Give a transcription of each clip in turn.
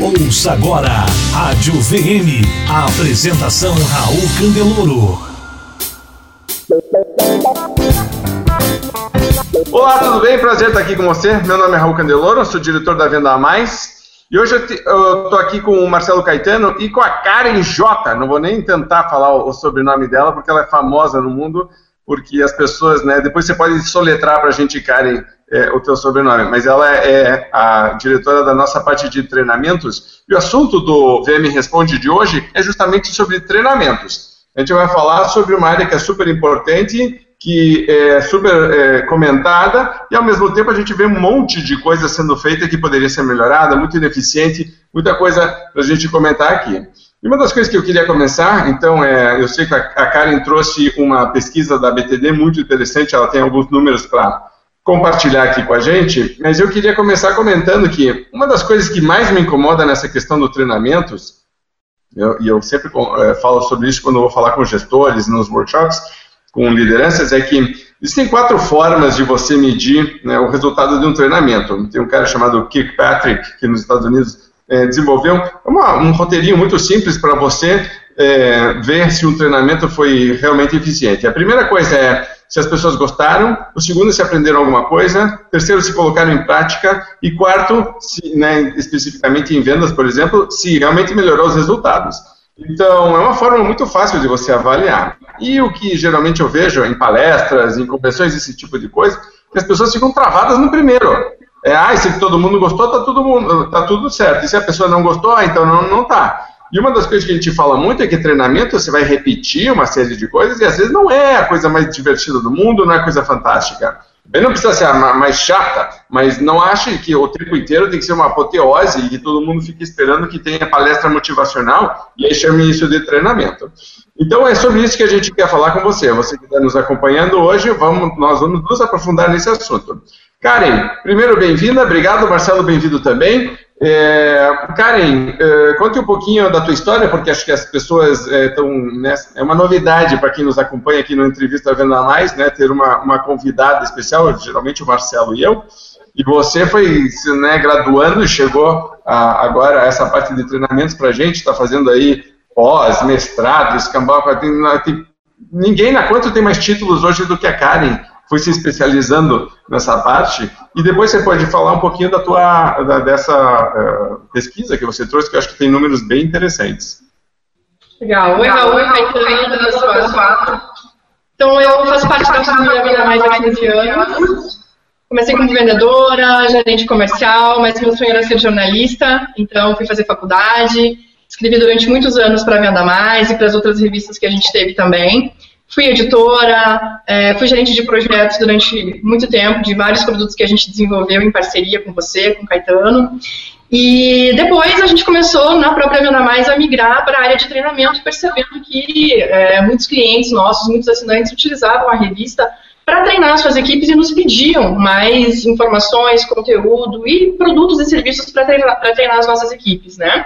Ouça agora Rádio VM. A apresentação Raul Candeloro. Olá, tudo bem? Prazer estar aqui com você. Meu nome é Raul Candeloro, sou diretor da Venda a Mais. E hoje eu estou aqui com o Marcelo Caetano e com a Karen J. Não vou nem tentar falar o sobrenome dela, porque ela é famosa no mundo, porque as pessoas, né? Depois você pode soletrar para a gente, Karen, é, o teu sobrenome, mas ela é a diretora da nossa parte de treinamentos. E o assunto do VM Responde de hoje é justamente sobre treinamentos. A gente vai falar sobre uma área que é super importante, que é super é, comentada, e ao mesmo tempo a gente vê um monte de coisa sendo feita que poderia ser melhorada, muito ineficiente, muita coisa para a gente comentar aqui. E uma das coisas que eu queria começar, então, é, eu sei que a Karen trouxe uma pesquisa da BTD muito interessante, ela tem alguns números para compartilhar aqui com a gente, mas eu queria começar comentando que uma das coisas que mais me incomoda nessa questão do treinamentos, e eu sempre é, falo sobre isso quando vou falar com gestores nos workshops, com lideranças, é que existem quatro formas de você medir né, o resultado de um treinamento. Tem um cara chamado Kirkpatrick, que nos Estados Unidos é, desenvolveu uma, um roteirinho muito simples para você é, ver se um treinamento foi realmente eficiente. A primeira coisa é se as pessoas gostaram, o segundo, se aprenderam alguma coisa, terceiro, se colocaram em prática, e quarto, se, né, especificamente em vendas, por exemplo, se realmente melhorou os resultados. Então, é uma forma muito fácil de você avaliar. E o que geralmente eu vejo em palestras, em convenções, esse tipo de coisa, que as pessoas ficam travadas no primeiro. É, ah, se todo mundo gostou, tá tudo, mundo, tá tudo certo. E se a pessoa não gostou, ah, então não, não tá. E uma das coisas que a gente fala muito é que treinamento você vai repetir uma série de coisas e às vezes não é a coisa mais divertida do mundo, não é a coisa fantástica. Bem, não precisa ser a mais chata, mas não ache que o tempo inteiro tem que ser uma apoteose e que todo mundo fique esperando que tenha palestra motivacional e aí chame isso de treinamento. Então é sobre isso que a gente quer falar com você. Você que está nos acompanhando hoje, vamos, nós vamos nos aprofundar nesse assunto. Karen, primeiro bem-vinda, obrigado, Marcelo, bem-vindo também. É, Karen, é, conte um pouquinho da tua história, porque acho que as pessoas estão. É, né, é uma novidade para quem nos acompanha aqui no Entrevista Venda Mais, né, ter uma, uma convidada especial, geralmente o Marcelo e eu. E você foi né, graduando e chegou a, agora a essa parte de treinamentos para a gente, está fazendo aí pós, mestrado, escambau. Tem, tem, ninguém na quanto tem mais títulos hoje do que a Karen foi se especializando nessa parte. E depois você pode falar um pouquinho da tua, da, dessa uh, pesquisa que você trouxe, que eu acho que tem números bem interessantes. Legal. Oi, Raul, Caetano, da sua quatro. Então, eu faço parte da família Vida Mais há 15 anos. Comecei como vendedora, gerente comercial, mas meu sonho era ser jornalista, então fui fazer faculdade. Escrevi durante muitos anos para Venda Mais e para as outras revistas que a gente teve também. Fui editora, é, fui gerente de projetos durante muito tempo, de vários produtos que a gente desenvolveu em parceria com você, com o Caetano. E depois a gente começou, na própria Venda Mais, a migrar para a área de treinamento, percebendo que é, muitos clientes nossos, muitos assinantes utilizavam a revista para treinar suas equipes e nos pediam mais informações, conteúdo e produtos e serviços para treinar, treinar, as nossas equipes, né?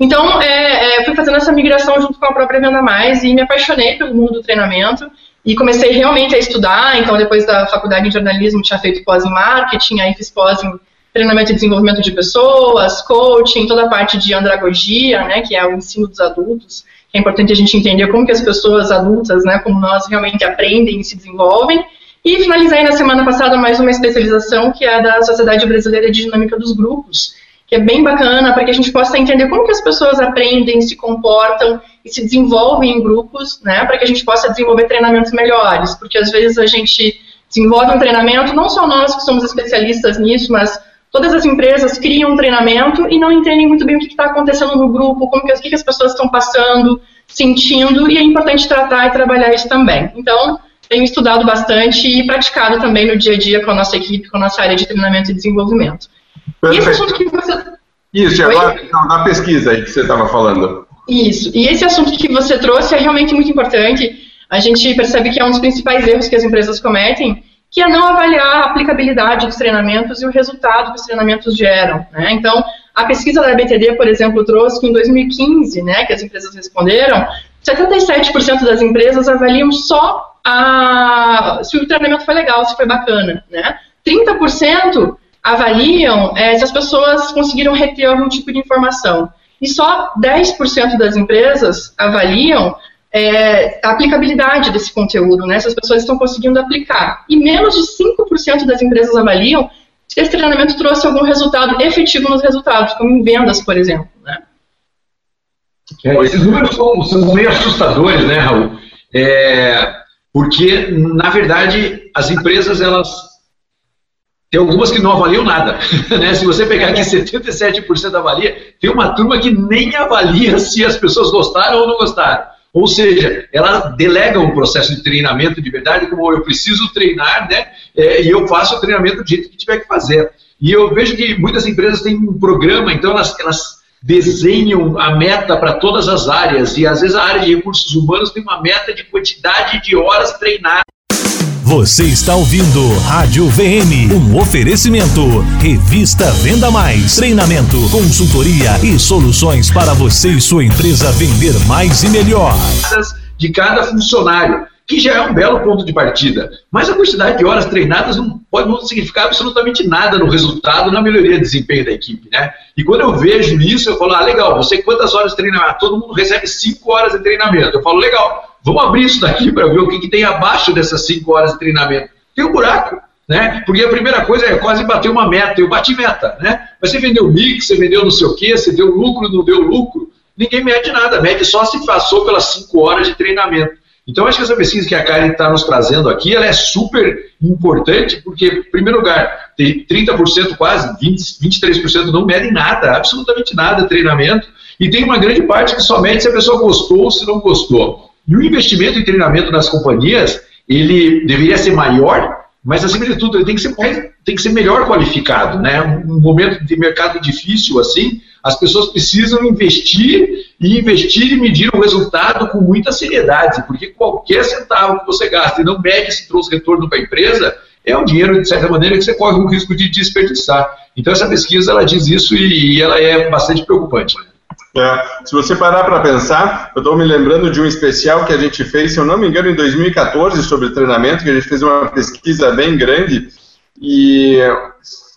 Então, é, é, fui fazendo essa migração junto com a própria Venda Mais e me apaixonei pelo mundo do treinamento e comecei realmente a estudar. Então, depois da faculdade em jornalismo, tinha feito pós em marketing, aí fiz pós em treinamento e desenvolvimento de pessoas, coaching, toda a parte de andragogia, né, que é o ensino dos adultos. É importante a gente entender como que as pessoas adultas, né, como nós realmente aprendem e se desenvolvem. E finalizei na semana passada mais uma especialização que é da Sociedade Brasileira de Dinâmica dos Grupos, que é bem bacana para que a gente possa entender como que as pessoas aprendem, se comportam e se desenvolvem em grupos, né, para que a gente possa desenvolver treinamentos melhores, porque às vezes a gente desenvolve um treinamento, não só nós que somos especialistas nisso, mas todas as empresas criam um treinamento e não entendem muito bem o que está acontecendo no grupo, como que, que as pessoas estão passando, sentindo, e é importante tratar e trabalhar isso também. Então, tenho estudado bastante e praticado também no dia a dia com a nossa equipe, com a nossa área de treinamento e desenvolvimento. Perfeito. E esse assunto que você. Isso, e agora não, na pesquisa aí que você estava falando. Isso, e esse assunto que você trouxe é realmente muito importante. A gente percebe que é um dos principais erros que as empresas cometem, que é não avaliar a aplicabilidade dos treinamentos e o resultado que os treinamentos geram. Né? Então, a pesquisa da BTD, por exemplo, trouxe que em 2015, né, que as empresas responderam, 77% das empresas avaliam só a, se o treinamento foi legal, se foi bacana, né? 30% avaliam é, se as pessoas conseguiram reter algum tipo de informação. E só 10% das empresas avaliam é, a aplicabilidade desse conteúdo, né? Se as pessoas estão conseguindo aplicar. E menos de 5% das empresas avaliam se esse treinamento trouxe algum resultado efetivo nos resultados, como em vendas, por exemplo. Né? É, esses números são, são, meio assustadores, né, Raul? É, porque, na verdade, as empresas, elas. Tem algumas que não avaliam nada. Né? Se você pegar aqui 77% avalia, tem uma turma que nem avalia se as pessoas gostaram ou não gostaram. Ou seja, ela delega um processo de treinamento de verdade, como eu preciso treinar, né? É, e eu faço o treinamento do jeito que tiver que fazer. E eu vejo que muitas empresas têm um programa, então elas, elas desenham a meta para todas as áreas, e às vezes a área de recursos humanos tem uma meta de quantidade de horas treinadas. Você está ouvindo Rádio VM, um oferecimento. Revista Venda Mais, treinamento, consultoria e soluções para você e sua empresa vender mais e melhor. De cada funcionário que já é um belo ponto de partida. Mas a quantidade de horas treinadas não pode não significar absolutamente nada no resultado, na melhoria de desempenho da equipe, né? E quando eu vejo isso, eu falo, ah, legal, você quantas horas de treinamento? Todo mundo recebe 5 horas de treinamento. Eu falo, legal, vamos abrir isso daqui para ver o que, que tem abaixo dessas 5 horas de treinamento. Tem um buraco. Né? Porque a primeira coisa é quase bater uma meta. Eu bati meta, né? Mas você vendeu mix, você vendeu não sei o quê, você deu lucro, não deu lucro. Ninguém mede nada, mede só se passou pelas 5 horas de treinamento. Então, acho que essa pesquisa que a Karen está nos trazendo aqui, ela é super importante, porque, em primeiro lugar, tem 30% quase, 20, 23% não medem nada, absolutamente nada, treinamento, e tem uma grande parte que só mede se a pessoa gostou ou se não gostou. E o investimento em treinamento nas companhias, ele deveria ser maior, mas, acima de tudo, ele tem que ser, tem que ser melhor qualificado, né? Um momento de mercado difícil assim, as pessoas precisam investir e investir e medir o resultado com muita seriedade, porque qualquer centavo que você gasta e não mede se trouxe retorno para a empresa, é um dinheiro, de certa maneira, que você corre o risco de desperdiçar. Então, essa pesquisa ela diz isso e, e ela é bastante preocupante. É, se você parar para pensar, eu estou me lembrando de um especial que a gente fez, se eu não me engano, em 2014 sobre treinamento, que a gente fez uma pesquisa bem grande e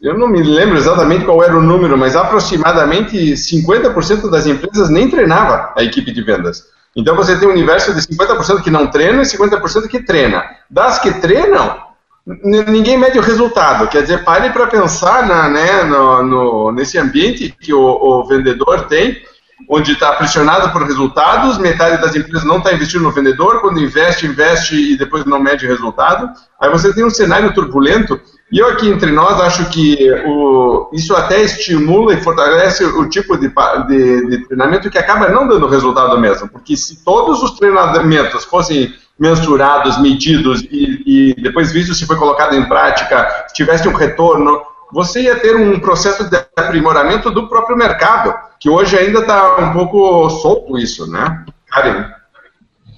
eu não me lembro exatamente qual era o número, mas aproximadamente 50% das empresas nem treinava a equipe de vendas. Então você tem um universo de 50% que não treina e 50% que treina. Das que treinam, ninguém mede o resultado. Quer dizer, pare para pensar na, né, no, no, nesse ambiente que o, o vendedor tem, onde está pressionado por resultados, metade das empresas não está investindo no vendedor, quando investe, investe e depois não mede resultado. Aí você tem um cenário turbulento e eu aqui entre nós acho que o, isso até estimula e fortalece o tipo de, de, de, treinamento que acaba não dando resultado mesmo, porque se todos os treinamentos fossem mensurados, medidos e, e depois visto se foi colocado em prática, se tivesse um retorno, você ia ter um processo de aprimoramento do próprio mercado, que hoje ainda está um pouco solto isso, né? Karen?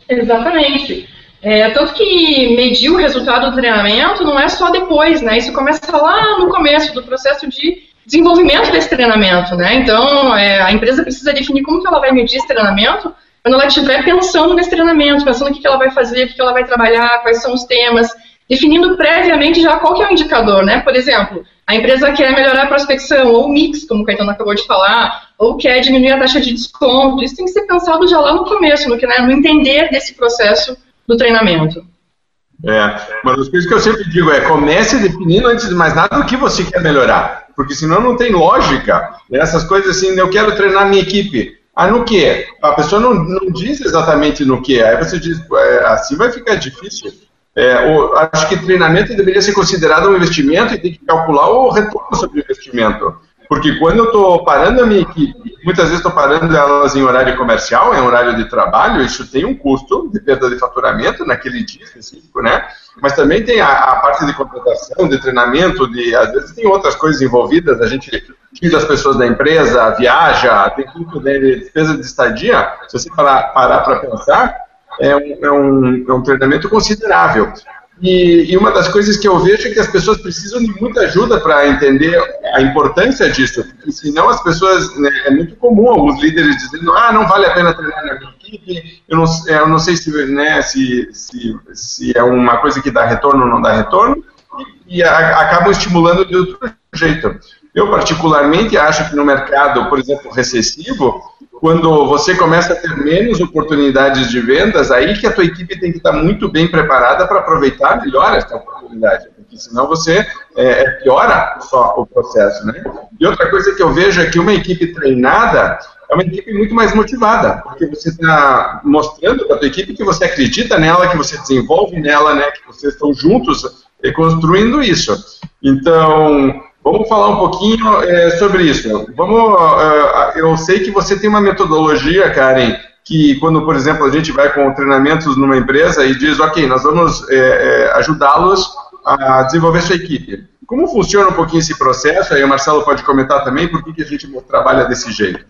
Exatamente. É, tanto que medir o resultado do treinamento não é só depois, né? Isso começa lá no começo do processo de desenvolvimento desse treinamento, né? Então, é, a empresa precisa definir como que ela vai medir esse treinamento quando ela estiver pensando nesse treinamento, pensando o que, que ela vai fazer, o que, que ela vai trabalhar, quais são os temas, definindo previamente já qual que é o indicador, né? Por exemplo, a empresa quer melhorar a prospecção, ou o mix, como o Caetano acabou de falar, ou quer diminuir a taxa de desconto. Isso tem que ser pensado já lá no começo, no, que, né, no entender desse processo do treinamento. É, uma das coisas que eu sempre digo é comece definindo antes de mais nada o que você quer melhorar, porque senão não tem lógica. Né? Essas coisas assim, eu quero treinar minha equipe. Ah, no que? A pessoa não, não diz exatamente no que. Aí você diz, é, assim vai ficar difícil. É, o, acho que treinamento deveria ser considerado um investimento e tem que calcular o retorno sobre o investimento. Porque quando eu estou parando a minha equipe, muitas vezes estou parando elas em horário comercial, em horário de trabalho, isso tem um custo de perda de faturamento naquele dia específico, né? Mas também tem a, a parte de contratação, de treinamento, de às vezes tem outras coisas envolvidas, a gente tira as pessoas da empresa, viaja, tem tudo de né, despesa de estadia. Se você parar para pensar, é um, é, um, é um treinamento considerável. E, e, uma das coisas que eu vejo é que as pessoas precisam de muita ajuda para entender a importância disso, porque senão as pessoas, né, é muito comum alguns líderes dizendo, ah, não vale a pena treinar na minha equipe, eu não, eu não sei se, né, se, se, se é uma coisa que dá retorno ou não dá retorno, e, e a, acabam estimulando de outro jeito. Eu, particularmente, acho que no mercado, por exemplo, recessivo, quando você começa a ter menos oportunidades de vendas, aí que a tua equipe tem que estar muito bem preparada para aproveitar melhor essa oportunidade, porque senão você é, é, piora só o processo, né? E outra coisa que eu vejo é que uma equipe treinada é uma equipe muito mais motivada, porque você está mostrando para a tua equipe que você acredita nela, que você desenvolve nela, né, que vocês estão juntos construindo isso. Então, Vamos falar um pouquinho é, sobre isso. Vamos, uh, eu sei que você tem uma metodologia, Karen, que quando, por exemplo, a gente vai com treinamentos numa empresa e diz, ok, nós vamos é, ajudá-los a desenvolver sua equipe. Como funciona um pouquinho esse processo? Aí o Marcelo pode comentar também por que, que a gente trabalha desse jeito.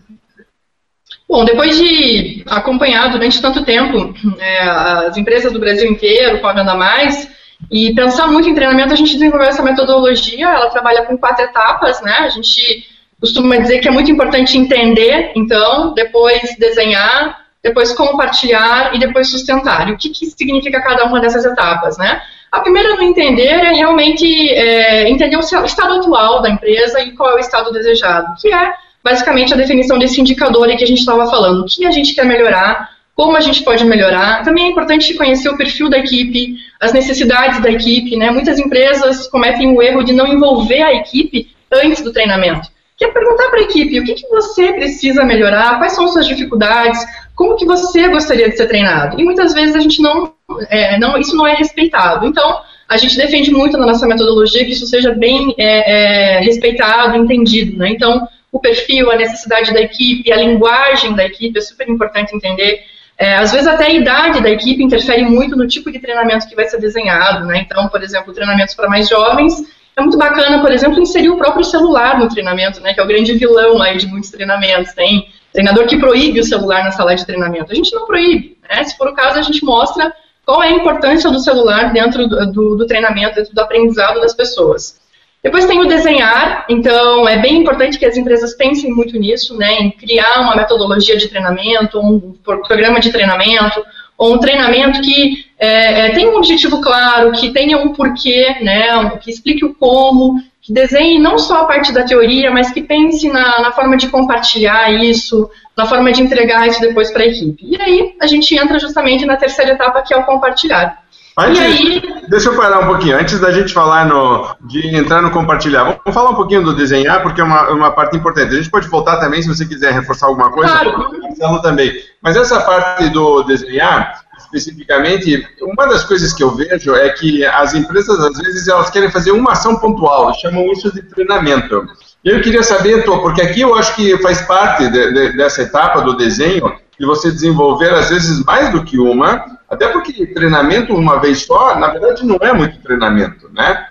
Bom, depois de acompanhar durante tanto tempo é, as empresas do Brasil inteiro com a Venda Mais, e pensar muito em treinamento, a gente desenvolveu essa metodologia, ela trabalha com quatro etapas, né? A gente costuma dizer que é muito importante entender, então, depois desenhar, depois compartilhar e depois sustentar. E o que, que significa cada uma dessas etapas, né? A primeira no entender é realmente é, entender o estado atual da empresa e qual é o estado desejado, que é basicamente a definição desse indicador que a gente estava falando. O que a gente quer melhorar, como a gente pode melhorar. Também é importante conhecer o perfil da equipe, as necessidades da equipe. Né? Muitas empresas cometem o erro de não envolver a equipe antes do treinamento. Que é perguntar para a equipe o que, que você precisa melhorar, quais são suas dificuldades, como que você gostaria de ser treinado. E muitas vezes a gente não, é, não isso não é respeitado. Então, a gente defende muito na nossa metodologia que isso seja bem é, é, respeitado, entendido. Né? Então, o perfil, a necessidade da equipe, a linguagem da equipe é super importante entender. É, às vezes até a idade da equipe interfere muito no tipo de treinamento que vai ser desenhado, né? Então, por exemplo, treinamentos para mais jovens, é muito bacana, por exemplo, inserir o próprio celular no treinamento, né? Que é o grande vilão aí de muitos treinamentos. Tem treinador que proíbe o celular na sala de treinamento. A gente não proíbe, né? Se for o caso, a gente mostra qual é a importância do celular dentro do, do, do treinamento, dentro do aprendizado das pessoas. Depois tem o desenhar, então é bem importante que as empresas pensem muito nisso, né, em criar uma metodologia de treinamento, um programa de treinamento, ou um treinamento que é, é, tenha um objetivo claro, que tenha um porquê, né, que explique o como, que desenhe não só a parte da teoria, mas que pense na, na forma de compartilhar isso, na forma de entregar isso depois para a equipe. E aí a gente entra justamente na terceira etapa, que é o compartilhar. Antes, aí... Deixa eu parar um pouquinho. Antes da gente falar no, de entrar no compartilhar, vamos falar um pouquinho do desenhar, porque é uma, uma parte importante. A gente pode voltar também se você quiser reforçar alguma coisa. Claro. também. Mas essa parte do desenhar, especificamente, uma das coisas que eu vejo é que as empresas, às vezes, elas querem fazer uma ação pontual, chamam isso de treinamento. Eu queria saber, Tô, porque aqui eu acho que faz parte de, de, dessa etapa do desenho, de você desenvolver, às vezes, mais do que uma, até porque treinamento uma vez só, na verdade, não é muito treinamento, né?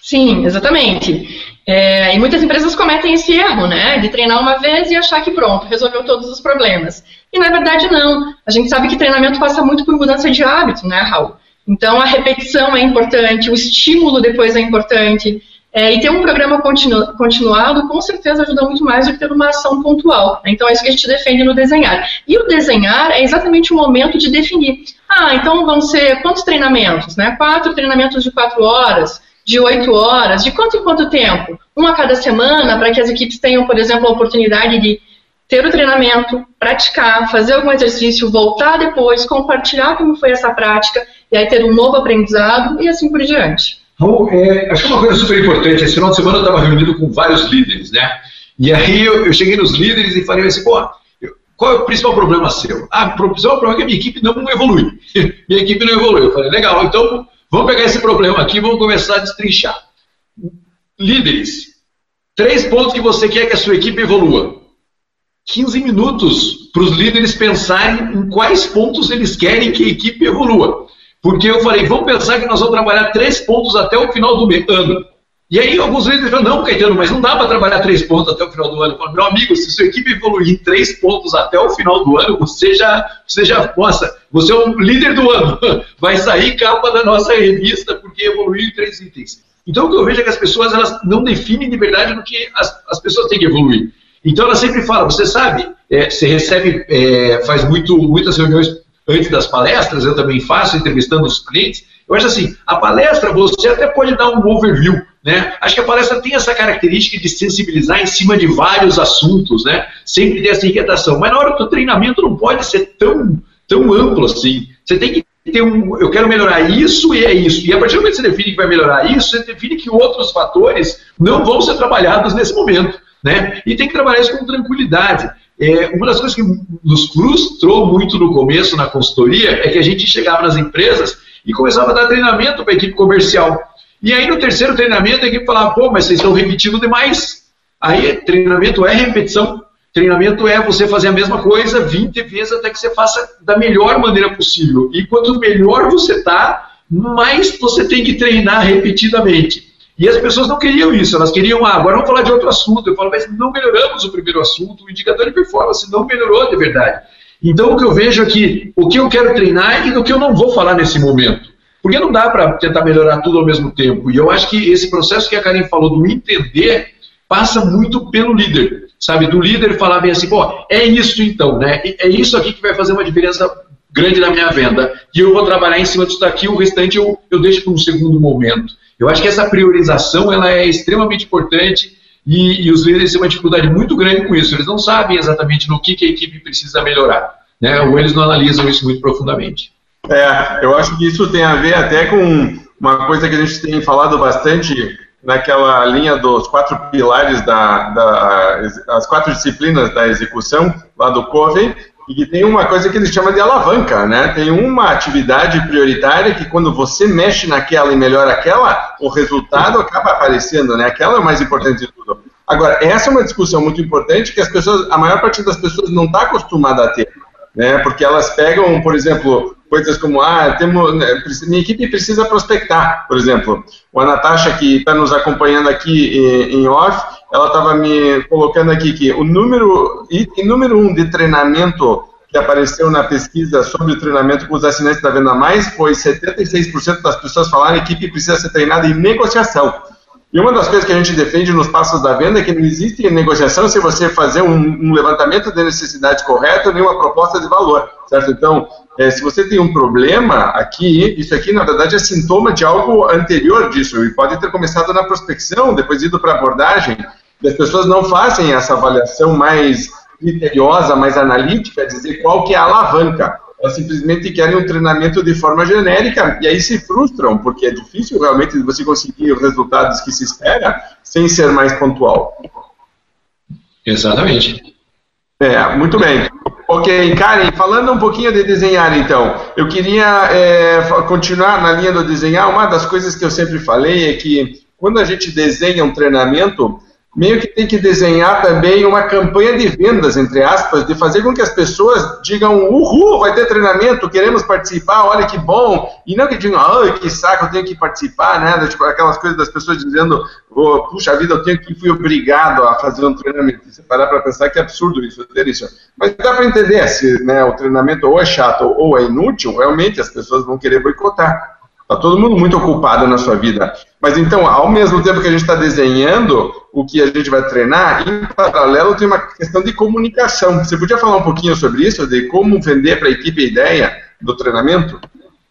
Sim, exatamente. É, e muitas empresas cometem esse erro, né? De treinar uma vez e achar que pronto, resolveu todos os problemas. E na verdade não. A gente sabe que treinamento passa muito por mudança de hábito, né, Raul? Então a repetição é importante, o estímulo depois é importante. É, e ter um programa continu, continuado com certeza ajuda muito mais do que ter uma ação pontual. Né? Então é isso que a gente defende no desenhar. E o desenhar é exatamente o momento de definir. Ah, então vão ser quantos treinamentos? Né? Quatro treinamentos de quatro horas, de oito horas, de quanto em quanto tempo? Um a cada semana, para que as equipes tenham, por exemplo, a oportunidade de ter o treinamento, praticar, fazer algum exercício, voltar depois, compartilhar como foi essa prática, e aí ter um novo aprendizado e assim por diante. Raul, é, acho que uma coisa super importante, esse final de semana eu estava reunido com vários líderes, né? E aí eu, eu, cheguei nos líderes e falei assim, qual é o principal problema seu? Ah, o principal problema é que a minha equipe não evolui. minha equipe não evolui. Eu falei, legal, então vamos pegar esse problema aqui e vamos começar a destrinchar. Líderes, três pontos que você quer que a sua equipe evolua. 15 minutos para os líderes pensarem em quais pontos eles querem que a equipe evolua. Porque eu falei, vamos pensar que nós vamos trabalhar três pontos até o final do ano. E aí alguns líderes falam, não, Caetano, mas não dá para trabalhar três pontos até o final do ano. Eu falo, meu amigo, se sua equipe evoluir em três pontos até o final do ano, você já, você já, nossa, você é o líder do ano. Vai sair capa da nossa revista porque evoluiu em três itens. Então o que eu vejo é que as pessoas elas não definem de verdade no que as, as pessoas têm que evoluir. Então ela sempre fala, você sabe, é, você recebe, é, faz muito, muitas reuniões antes das palestras, eu também faço, entrevistando os clientes, Eu acho assim, a palestra você até pode dar um overview, né? Acho que a palestra tem essa característica de sensibilizar em cima de vários assuntos, né? Sempre ter essa inquietação. Mas na hora do treinamento não pode ser tão, tão amplo assim. Você tem que ter um. Eu quero melhorar isso e é isso. E a partir do momento que você define que vai melhorar isso, você define que outros fatores não vão ser trabalhados nesse momento. Né? E tem que trabalhar isso com tranquilidade. É, uma das coisas que nos frustrou muito no começo na consultoria é que a gente chegava nas empresas e começava a dar treinamento para a equipe comercial. E aí no terceiro treinamento a equipe falava, pô, mas vocês estão repetindo demais. Aí treinamento é repetição. Treinamento é você fazer a mesma coisa 20 vezes até que você faça da melhor maneira possível. E quanto melhor você está, mais você tem que treinar repetidamente. E as pessoas não queriam isso, elas queriam, ah, agora vamos falar de outro assunto. Eu falo, mas não melhoramos o primeiro assunto, o indicador de performance não melhorou de verdade. Então o que eu vejo aqui, o que eu quero treinar e do que eu não vou falar nesse momento. Porque não dá para tentar melhorar tudo ao mesmo tempo. E eu acho que esse processo que a Karen falou do entender passa muito pelo líder, sabe? Do líder falar bem assim, pô, é isso então, né? É isso aqui que vai fazer uma diferença grande na minha venda. E eu vou trabalhar em cima disso daqui, o restante eu, eu deixo para um segundo momento. Eu acho que essa priorização ela é extremamente importante e, e, os líderes têm uma dificuldade muito grande com isso. Eles não sabem exatamente no que, que a equipe precisa melhorar, né? ou eles não analisam isso muito profundamente. É, eu acho que isso tem a ver até com uma coisa que a gente tem falado bastante naquela linha dos quatro pilares da, da as quatro disciplinas da execução lá do Covey, e tem uma coisa que eles chamam de alavanca, né? Tem uma atividade prioritária que quando você mexe naquela e melhora aquela, o resultado acaba aparecendo, né? Aquela é o mais importante de tudo. Agora, essa é uma discussão muito importante que as pessoas, a maior parte das pessoas não está acostumada a ter, né? Porque elas pegam, por exemplo, coisas como, ah, temos, né, minha equipe precisa prospectar, por exemplo. A Natasha, que está nos acompanhando aqui em, em off, ela estava me colocando aqui que o número, item número um de treinamento que apareceu na pesquisa sobre o treinamento com os assinantes da Venda Mais foi 76% das pessoas falaram que a equipe precisa ser treinada em negociação. E uma das coisas que a gente defende nos passos da venda é que não existe negociação se você fazer um, um levantamento de necessidade correta nem uma proposta de valor, certo? Então, é, se você tem um problema aqui, isso aqui na verdade é sintoma de algo anterior disso e pode ter começado na prospecção, depois ido para abordagem. As pessoas não fazem essa avaliação mais criteriosa, mais analítica, dizer qual que é a alavanca. Elas simplesmente querem um treinamento de forma genérica e aí se frustram, porque é difícil realmente você conseguir os resultados que se espera sem ser mais pontual. Exatamente. É, muito bem. Ok, Karen, falando um pouquinho de desenhar, então, eu queria é, continuar na linha do desenhar. Uma das coisas que eu sempre falei é que quando a gente desenha um treinamento, meio que tem que desenhar também uma campanha de vendas, entre aspas, de fazer com que as pessoas digam, uhul, vai ter treinamento, queremos participar, olha que bom, e não que digam, ai, que saco, eu tenho que participar, né, tipo, aquelas coisas das pessoas dizendo, oh, puxa vida, eu tenho que fui obrigado a fazer um treinamento, você parar para pensar que é absurdo isso, ter isso, mas dá para entender se né, o treinamento ou é chato ou é inútil, realmente as pessoas vão querer boicotar, Está todo mundo muito ocupado na sua vida. Mas então, ao mesmo tempo que a gente está desenhando o que a gente vai treinar, em paralelo tem uma questão de comunicação. Você podia falar um pouquinho sobre isso, de como vender para a equipe a ideia do treinamento?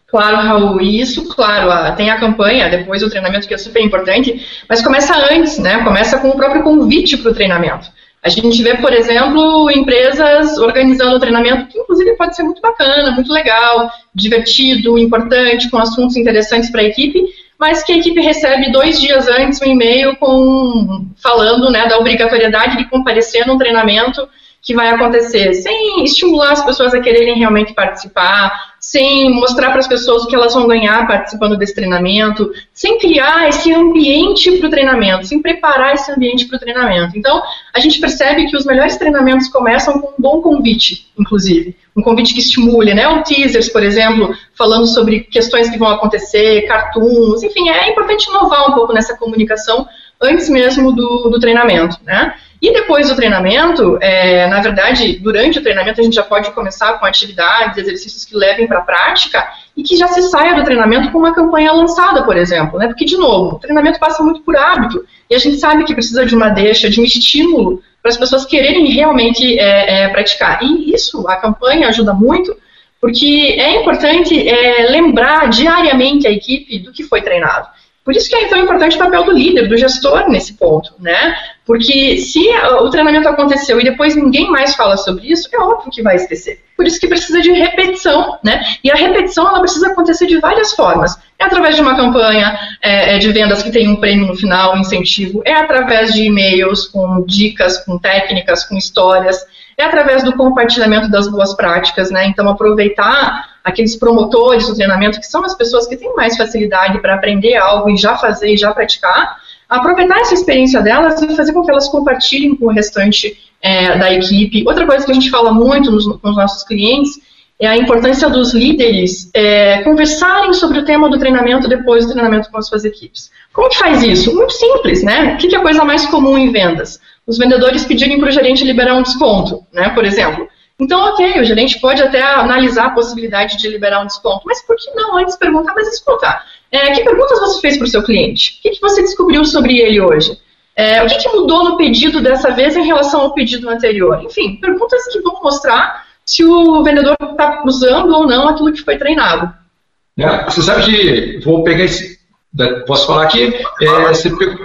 Claro, Raul, isso, claro, tem a campanha, depois o treinamento que é super importante, mas começa antes, né? Começa com o próprio convite para o treinamento. A gente vê, por exemplo, empresas organizando treinamento que, inclusive, pode ser muito bacana, muito legal, divertido, importante, com assuntos interessantes para a equipe, mas que a equipe recebe dois dias antes um e-mail com falando né, da obrigatoriedade de comparecer num treinamento que vai acontecer, sem estimular as pessoas a quererem realmente participar, sem mostrar para as pessoas o que elas vão ganhar participando desse treinamento, sem criar esse ambiente para o treinamento, sem preparar esse ambiente para o treinamento. Então, a gente percebe que os melhores treinamentos começam com um bom convite, inclusive. Um convite que estimule, né? Um teasers, por exemplo, falando sobre questões que vão acontecer, cartoons, enfim, é importante inovar um pouco nessa comunicação antes mesmo do, do treinamento, né? E depois do treinamento, é, na verdade, durante o treinamento a gente já pode começar com atividades, exercícios que levem para a prática e que já se saia do treinamento com uma campanha lançada, por exemplo, né? Porque, de novo, o treinamento passa muito por hábito e a gente sabe que precisa de uma deixa, de um estímulo para as pessoas quererem realmente é, é, praticar. E isso, a campanha ajuda muito, Porque é importante é, lembrar diariamente a equipe do que foi treinado. Por isso que é tão importante o papel do líder, do gestor nesse ponto, né? Porque se o treinamento aconteceu e depois ninguém mais fala sobre isso, é óbvio que vai esquecer. Por isso que precisa de repetição, né? E a repetição ela precisa acontecer de várias formas. É através de uma campanha é, é de vendas que tem um prêmio no final, um incentivo. É através de e-mails com dicas, com técnicas, com histórias é através do compartilhamento das boas práticas, né? Então, aproveitar aqueles promotores do treinamento, que são as pessoas que têm mais facilidade para aprender algo e já fazer e já praticar, aproveitar essa experiência delas e fazer com que elas compartilhem com o restante é, da equipe. Outra coisa que a gente fala muito nos, com os nossos clientes é a importância dos líderes é, conversarem sobre o tema do treinamento depois do treinamento com as suas equipes. Como que faz isso? Muito simples, né? O que é a coisa mais comum em vendas? os vendedores pedirem para o gerente liberar um desconto, né, por exemplo. Então, ok, o gerente pode até analisar a possibilidade de liberar um desconto, mas por que não antes perguntar, mas escuta, é, que perguntas você fez para o seu cliente? O que, que, você descobriu sobre ele hoje? É, o que, que mudou no pedido dessa vez em relação ao pedido anterior? Enfim, perguntas que vão mostrar se o vendedor está usando ou não aquilo que foi treinado. É, você sabe que, vou pegar esse, posso falar aqui, é,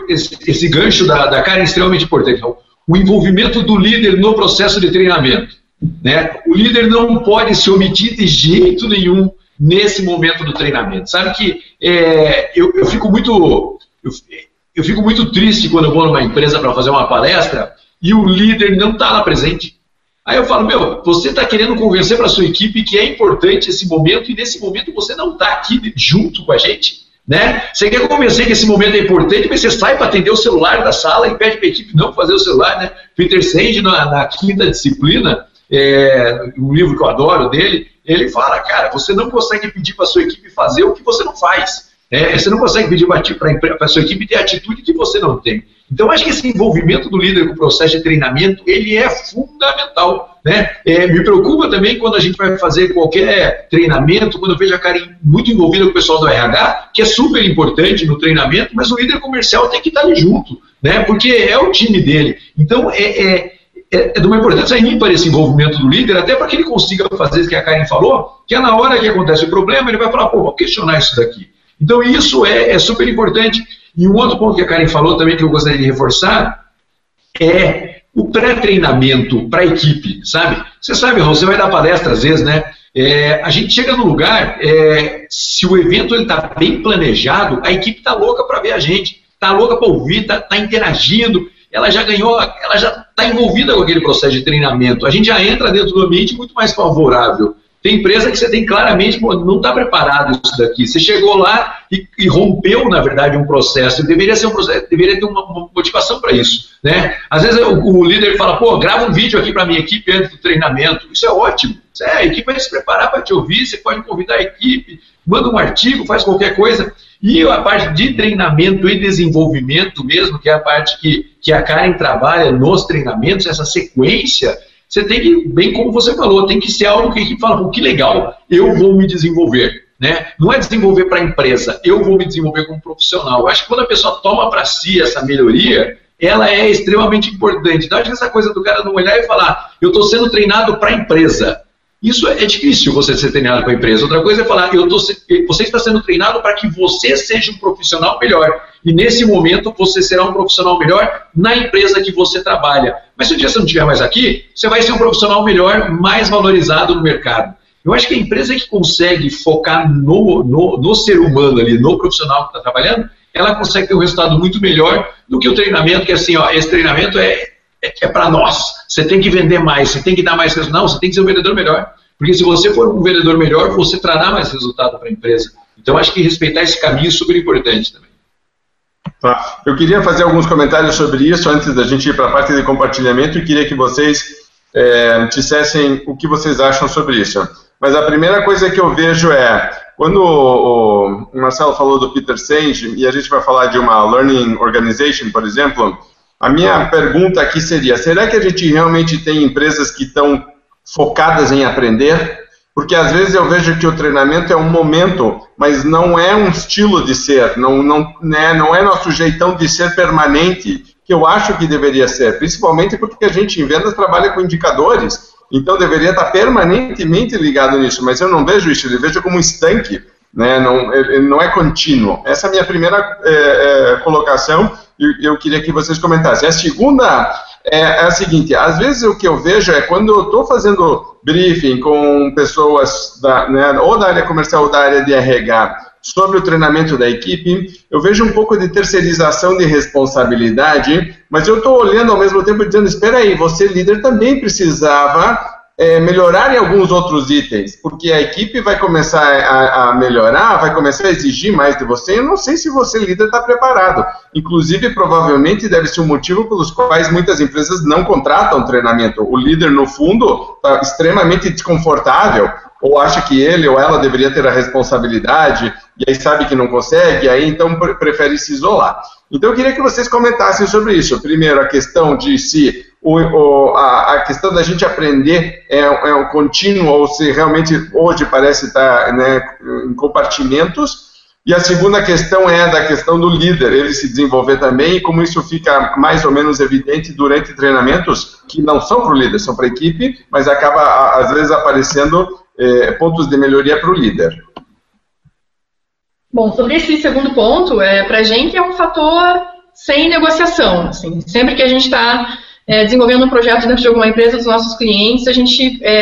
esse, esse, gancho da, da é extremamente importante. Então, o envolvimento do líder no processo de treinamento. Né? O líder não pode se omitir de jeito nenhum nesse momento do treinamento. Sabe que é, eu, eu, fico muito eu, eu, fico muito triste quando eu vou numa empresa para fazer uma palestra e o líder não está lá presente. Aí eu falo, meu, você está querendo convencer para sua equipe que é importante esse momento e nesse momento você não está aqui junto com a gente. Né? Você quer convencer que esse momento é importante, mas você sai para atender o celular da sala e pede para a equipe não fazer o celular. Né? Peter Senge, na, na quinta disciplina, é, um livro que eu adoro dele, ele fala, cara, você não consegue pedir para sua equipe fazer o que você não faz. É, você não consegue pedir para a sua equipe ter a atitude que você não tem. Então, acho que esse envolvimento do líder com o processo de treinamento, ele é fundamental. Né? É, me preocupa também quando a gente vai fazer qualquer treinamento, quando eu vejo a Karen muito envolvida com o pessoal do RH, que é super importante no treinamento, mas o líder comercial tem que estar ali junto, né? porque é o time dele. Então, é, é, é, é de uma importância ímpar esse envolvimento do líder, até para que ele consiga fazer isso que a Karen falou, que é na hora que acontece o problema, ele vai falar, pô, vou questionar isso daqui. Então, isso é, é super importante. E um outro ponto que a Karen falou também que eu gostaria de reforçar é o pré-treinamento para a equipe, sabe? Você sabe, você vai dar palestra às vezes, né? É, a gente chega no lugar, é, se o evento está bem planejado, a equipe está louca para ver a gente, está louca para ouvir, está tá interagindo, ela já ganhou, ela já está envolvida com aquele processo de treinamento. A gente já entra dentro do ambiente muito mais favorável. Tem empresa que você tem claramente, pô, não está preparado isso daqui. Você chegou lá e, e, rompeu, na verdade, um processo. Deveria ser um processo, deveria ter uma, uma motivação para isso. Né? Às vezes o, o, líder fala, pô, grava um vídeo aqui para minha equipe antes do treinamento. Isso é ótimo. É, a equipe vai se preparar para te ouvir, você pode convidar a equipe, manda um artigo, faz qualquer coisa. E a parte de treinamento e desenvolvimento mesmo, que é a parte que, que a Karen trabalha nos treinamentos, essa sequência você tem que, bem como você falou, tem que ser algo que a equipe fala, que legal, eu vou me desenvolver. Né? Não é desenvolver para a empresa, eu vou me desenvolver como profissional. Eu acho que quando a pessoa toma para si essa melhoria, ela é extremamente importante. Então, acho que essa coisa do cara não olhar e falar, eu estou sendo treinado para a empresa. Isso é difícil você ser treinado para a empresa. Outra coisa é falar, eu tô, você está sendo treinado para que você seja um profissional melhor. E nesse momento você será um profissional melhor na empresa que você trabalha. Mas se um dia você não estiver mais aqui, você vai ser um profissional melhor, mais valorizado no mercado. Eu acho que a empresa que consegue focar no, no, no ser humano ali, no profissional que está trabalhando, ela consegue ter um resultado muito melhor do que o treinamento, que é assim, ó, esse treinamento é, é, é para nós. Você tem que vender mais, você tem que dar mais resultado. Não, você tem que ser um vendedor melhor. Porque se você for um vendedor melhor, você trará mais resultado para a empresa. Então, acho que respeitar esse caminho é super importante também. Tá. Eu queria fazer alguns comentários sobre isso antes da gente ir para a parte de compartilhamento e queria que vocês é, dissessem o que vocês acham sobre isso. Mas a primeira coisa que eu vejo é, quando o, o Marcelo falou do Peter Senge, e a gente vai falar de uma Learning Organization, por exemplo, a minha pergunta aqui seria: será que a gente realmente tem empresas que estão focadas em aprender? Porque às vezes eu vejo que o treinamento é um momento, mas não é um estilo de ser, não, não, né, não é nosso jeitão de ser permanente, que eu acho que deveria ser, principalmente porque a gente em vendas trabalha com indicadores, então deveria estar permanentemente ligado nisso, mas eu não vejo isso, eu vejo como um estanque, né? não, não é contínuo. Essa é a minha primeira é, é, colocação eu queria que vocês comentassem. A segunda é, é, a seguinte: às vezes o que eu vejo é quando eu estou fazendo briefing com pessoas da, né, ou da área comercial ou da área de RH sobre o treinamento da equipe, eu vejo um pouco de terceirização de responsabilidade, mas eu estou olhando ao mesmo tempo dizendo: espera aí, você líder também precisava é, melhorar em alguns outros itens, porque a equipe vai começar a, a, melhorar, vai começar a exigir mais de você. Eu não sei se você, líder, está preparado. Inclusive, provavelmente deve ser um motivo pelos quais muitas empresas não contratam treinamento. O líder, no fundo, está extremamente desconfortável, ou acha que ele ou ela deveria ter a responsabilidade, e aí sabe que não consegue, aí então prefere se isolar. Então, eu queria que vocês comentassem sobre isso. Primeiro, a questão de se o, o, a, a, questão da gente aprender é, é um contínuo ou se realmente hoje parece estar né, em compartimentos. E a segunda questão é da questão do líder, ele se desenvolver também, e como isso fica mais ou menos evidente durante treinamentos que não são para o líder, são para a equipe, mas acaba às vezes aparecendo é, pontos de melhoria para o líder. Bom, sobre esse segundo ponto, é, para a gente é um fator sem negociação. Assim, sempre que a gente está é, desenvolvendo um projeto dentro de alguma empresa dos nossos clientes, a gente é,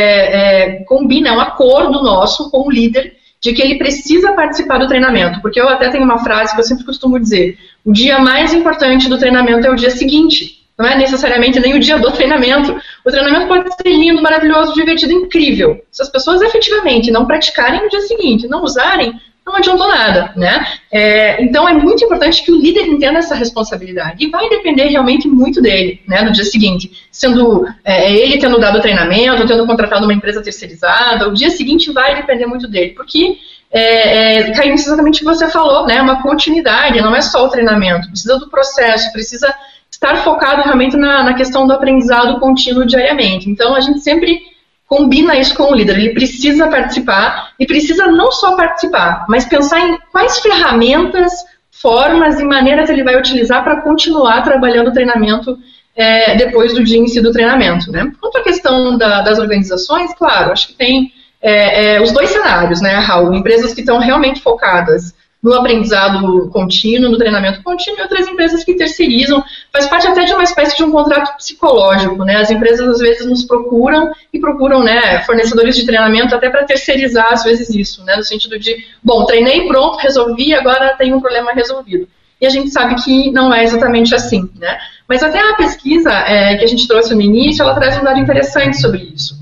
é, combina um acordo nosso com o líder de que ele precisa participar do treinamento, porque eu até tenho uma frase que eu sempre costumo dizer: o dia mais importante do treinamento é o dia seguinte. Não é necessariamente nem o dia do treinamento. O treinamento pode ser lindo, maravilhoso, divertido, incrível. Se as pessoas efetivamente não praticarem no dia seguinte, não usarem, não adiantou nada, né? É, então é muito importante que o líder entenda essa responsabilidade e vai depender realmente muito dele, né? No dia seguinte, sendo é, ele tendo dado treinamento, tendo contratado uma empresa terceirizada, o dia seguinte vai depender muito dele, porque é, é, exatamente o que você falou, né? Uma continuidade, não é só o treinamento, precisa do processo, precisa estar focado realmente na, na questão do aprendizado contínuo diariamente. Então a gente sempre combina isso com o líder. Ele precisa participar e precisa não só participar, mas pensar em quais ferramentas, formas e maneiras ele vai utilizar para continuar trabalhando o treinamento é, depois do dia em si do treinamento. Né? Quanto à questão da, das organizações, claro, acho que tem é, é, os dois cenários, né, Raul? Empresas que estão realmente focadas no aprendizado contínuo, no treinamento contínuo, e outras empresas que terceirizam. Faz parte até de uma espécie de um contrato psicológico, né? As empresas às vezes nos procuram e procuram, né, fornecedores de treinamento até para terceirizar às vezes isso, né? No sentido de, bom, treinei, pronto, resolvi, agora tem um problema resolvido. E a gente sabe que não é exatamente assim, né? Mas até a pesquisa é, que a gente trouxe no início, ela traz um dado interessante sobre isso.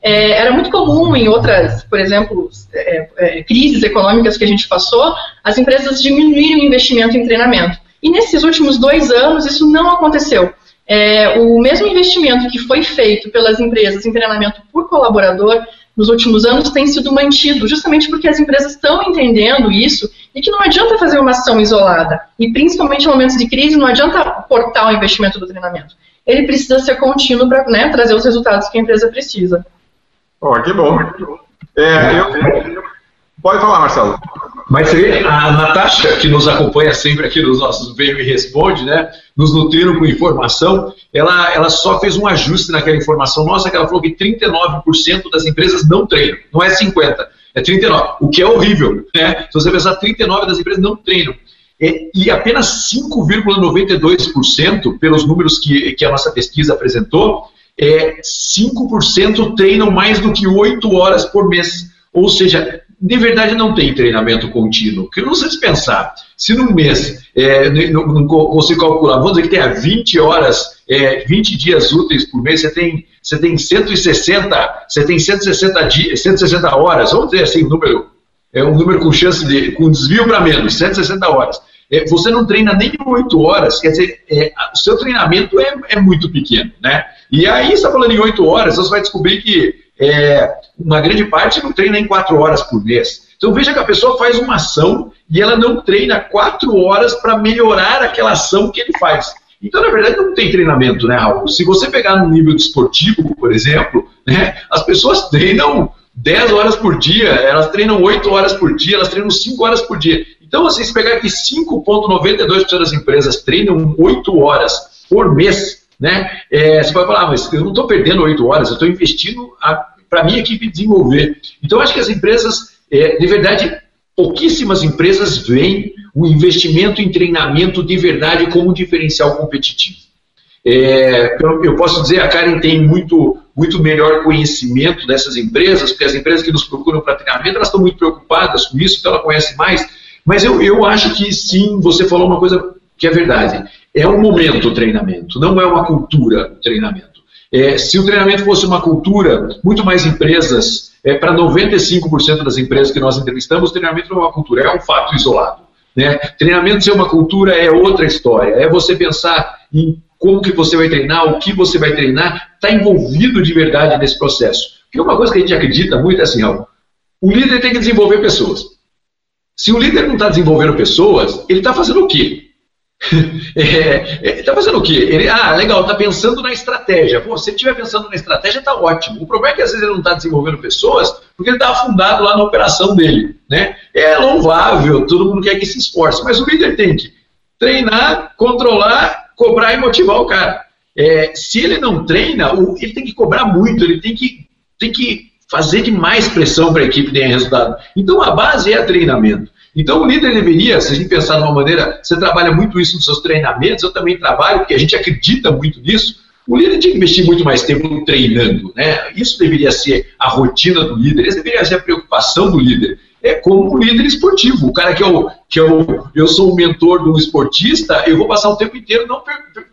É, era muito comum em outras, por exemplo, é, é, crises econômicas que a gente passou, as empresas diminuírem o investimento em treinamento. E nesses últimos dois anos isso não aconteceu. É, o mesmo investimento que foi feito pelas empresas em treinamento por colaborador nos últimos anos tem sido mantido, justamente porque as empresas estão entendendo isso e que não adianta fazer uma ação isolada. E principalmente em momentos de crise, não adianta cortar o investimento do treinamento. Ele precisa ser contínuo para né, trazer os resultados que a empresa precisa. Oh, que bom. É, eu... Pode falar, Marcelo. Mas a Natasha, que nos acompanha sempre aqui nos nossos Veio e Responde, né, nos nutrindo com informação, ela, ela só fez um ajuste naquela informação nossa, que ela falou que 39% das empresas não treinam. Não é 50%, é 39%, o que é horrível. Né? Se você pensar, 39% das empresas não treinam. É, e apenas 5,92%, pelos números que, que a nossa pesquisa apresentou, é, 5% treinam mais do que 8 horas por mês. Ou seja, de verdade não tem treinamento contínuo. Porque não sei se pensar, se num mês é, não, não, consigo calcular, vamos dizer que tenha 20 horas, é, 20 dias úteis por mês, você tem, você tem 160, você tem 160, dias, 160 horas, vamos dizer assim, um número, é um número com chance de, com desvio para menos, 160 horas. É, você não treina nem 8 horas, quer dizer, é, o seu treinamento é, é muito pequeno, né? E aí, você está falando em 8 horas, você vai descobrir que é, uma grande parte não treina em 4 horas por mês. Então veja que a pessoa faz uma ação e ela não treina 4 horas para melhorar aquela ação que ele faz. Então, na verdade, não tem treinamento, né, Raul? Se você pegar no nível esportivo, por exemplo, né, as pessoas treinam 10 horas por dia, elas treinam 8 horas por dia, elas treinam 5 horas por dia. Então, assim, se pegar que 5,92% das empresas treinam 8 horas por mês, Né? É, você pode falar, ah, mas eu não estou perdendo oito horas, eu estou investindo para a minha equipe desenvolver. Então, acho que as empresas, é, de verdade, pouquíssimas empresas veem o investimento em treinamento de verdade como um diferencial competitivo. É, eu, eu, posso dizer, a Karen tem muito, muito melhor conhecimento dessas empresas, porque as empresas que nos procuram para treinamento, elas estão muito preocupadas com isso, então ela conhece mais, mas eu, eu acho que sim, você falou uma coisa que é verdade. É um momento o treinamento, não é uma cultura o treinamento. É, se o treinamento fosse uma cultura, muito mais empresas, é, para 95% das empresas que nós entrevistamos, o treinamento não é uma cultura, é um fato isolado. Né? Treinamento ser uma cultura é outra história, é você pensar em como que você vai treinar, o que você vai treinar, está envolvido de verdade nesse processo. Porque uma coisa que a gente acredita muito é assim, ó, o líder tem que desenvolver pessoas. Se o líder não está desenvolvendo pessoas, ele está fazendo o quê? é, é, tá fazendo o quê? Ele, ah, legal, tá pensando na estratégia. Pô, se ele estiver pensando na estratégia, tá ótimo. O problema é que às vezes ele não está desenvolvendo pessoas porque ele está afundado lá na operação dele. Né? É louvável, todo mundo quer que se esforce, mas o líder tem que treinar, controlar, cobrar e motivar o cara. É, se ele não treina, ele tem que cobrar muito, ele tem que, tem que fazer de mais pressão para a equipe ter resultado. Então a base é treinamento. Então, o líder deveria, se a gente pensar de uma maneira, você trabalha muito isso nos seus treinamentos, eu também trabalho, porque a gente acredita muito nisso. O líder tinha que investir muito mais tempo treinando, né? Isso deveria ser a rotina do líder, isso deveria ser a preocupação do líder. É como um líder esportivo, o cara que é o, que é o, eu sou o mentor de um esportista, eu vou passar o tempo inteiro não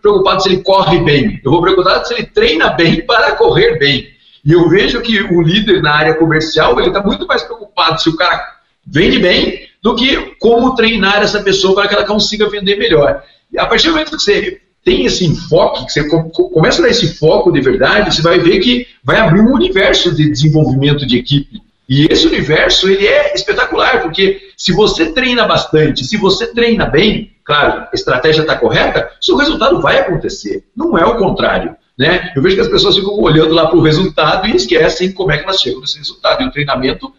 preocupado se ele corre bem, eu vou preocupado se ele treina bem para correr bem. E eu vejo que o líder na área comercial, ele está muito mais preocupado se o cara vende bem do que como treinar essa pessoa para que ela consiga vender melhor. E a partir do momento que você tem esse enfoque, que você começa a dar esse foco de verdade, você vai ver que vai abrir um universo de desenvolvimento de equipe. E esse universo ele é espetacular, porque se você treina bastante, se você treina bem, claro, a estratégia está correta, seu resultado vai acontecer. Não é o contrário. Né? Eu vejo que as pessoas ficam olhando lá para o resultado e esquecem como é que elas chegam nesse resultado. E o treinamento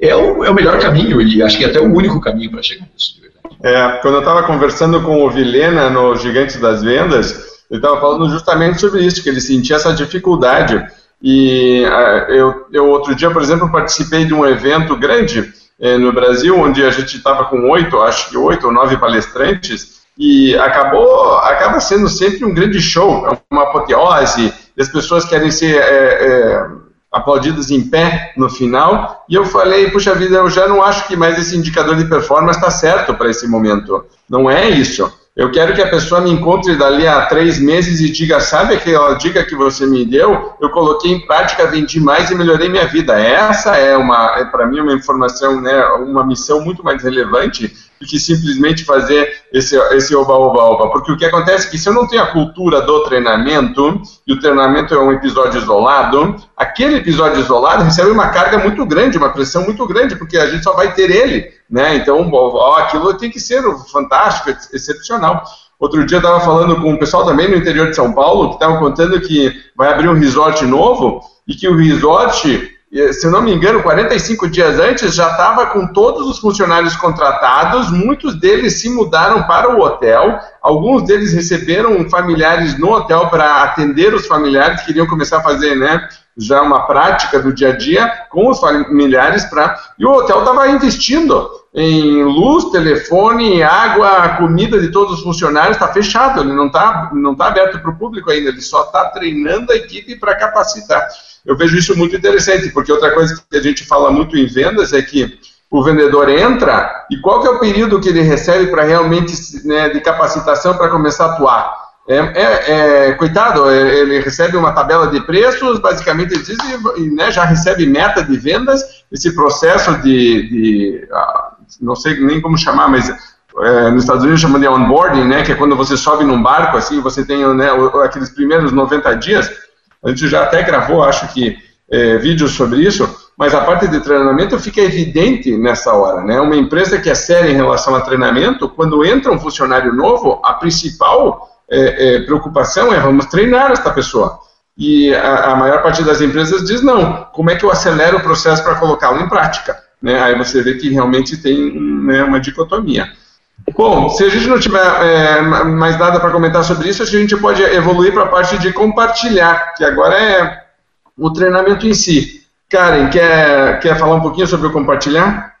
é o, é o melhor caminho e acho que é até o único caminho para chegar nisso. É, quando eu estava conversando com o Vilena no Gigantes das Vendas, ele estava falando justamente sobre isso, que ele sentia essa dificuldade. E eu, eu, outro dia, por exemplo, participei de um evento grande eh, no Brasil, onde a gente estava com oito, acho que oito ou nove palestrantes, e acabou, acaba sendo sempre um grande show, é uma apoteose, as pessoas querem ser é, aplaudidas em pé no final, e eu falei, puxa vida, eu já não acho que mais esse indicador de performance está certo para esse momento. Não é isso. Eu quero que a pessoa me encontre dali a três meses e diga, sabe aquela dica que você me deu? Eu coloquei em prática, vendi mais e melhorei minha vida. Essa é uma, é para mim uma informação, né, uma missão muito mais relevante do que simplesmente fazer esse, esse oba, oba, oba. Porque o que acontece é que se eu não tenho a cultura do treinamento, e o treinamento é um episódio isolado, aquele episódio isolado recebe uma carga muito grande, uma pressão muito grande, porque a gente só vai ter ele. Né? Então, ó, aquilo tem que ser fantástico, excepcional. Outro dia eu estava falando com o pessoal também no interior de São Paulo, que estavam contando que vai abrir um resort novo e que o resort se não me engano, 45 dias antes já estava com todos os funcionários contratados, muitos deles se mudaram para o hotel, alguns deles receberam familiares no hotel para atender os familiares, queriam começar a fazer né, já uma prática do dia a dia com os familiares, pra, e o hotel estava investindo em luz, telefone, água, comida de todos os funcionários, está fechado, ele não está não tá aberto para o público ainda, ele só está treinando a equipe para capacitar. Eu vejo isso muito interessante, porque outra coisa que a gente fala muito em vendas é que o vendedor entra e qual que é o período que ele recebe para realmente né, de capacitação para começar a atuar? É, é, é, coitado, é, ele recebe uma tabela de preços, basicamente ele diz, e, né, já recebe meta de vendas, esse processo de, de não sei nem como chamar, mas é, nos Estados Unidos chamam de onboarding, né, que é quando você sobe num barco, assim, você tem né, aqueles primeiros 90 dias, a gente já até gravou, acho que, é, vídeos sobre isso, mas a parte de treinamento fica evidente nessa hora, né? Uma empresa que é séria em relação a treinamento, quando entra um funcionário novo, a principal é, é, preocupação é vamos treinar esta pessoa. E a, a, maior parte das empresas diz não. Como é que eu acelero o processo para colocá-lo em prática? Né? Aí você vê que realmente tem né, uma dicotomia. Bom, se a gente não tiver é, mais nada para comentar sobre isso, a gente pode evoluir para a parte de compartilhar, que agora é o treinamento em si. Karen, quer, quer falar um pouquinho sobre o compartilhar?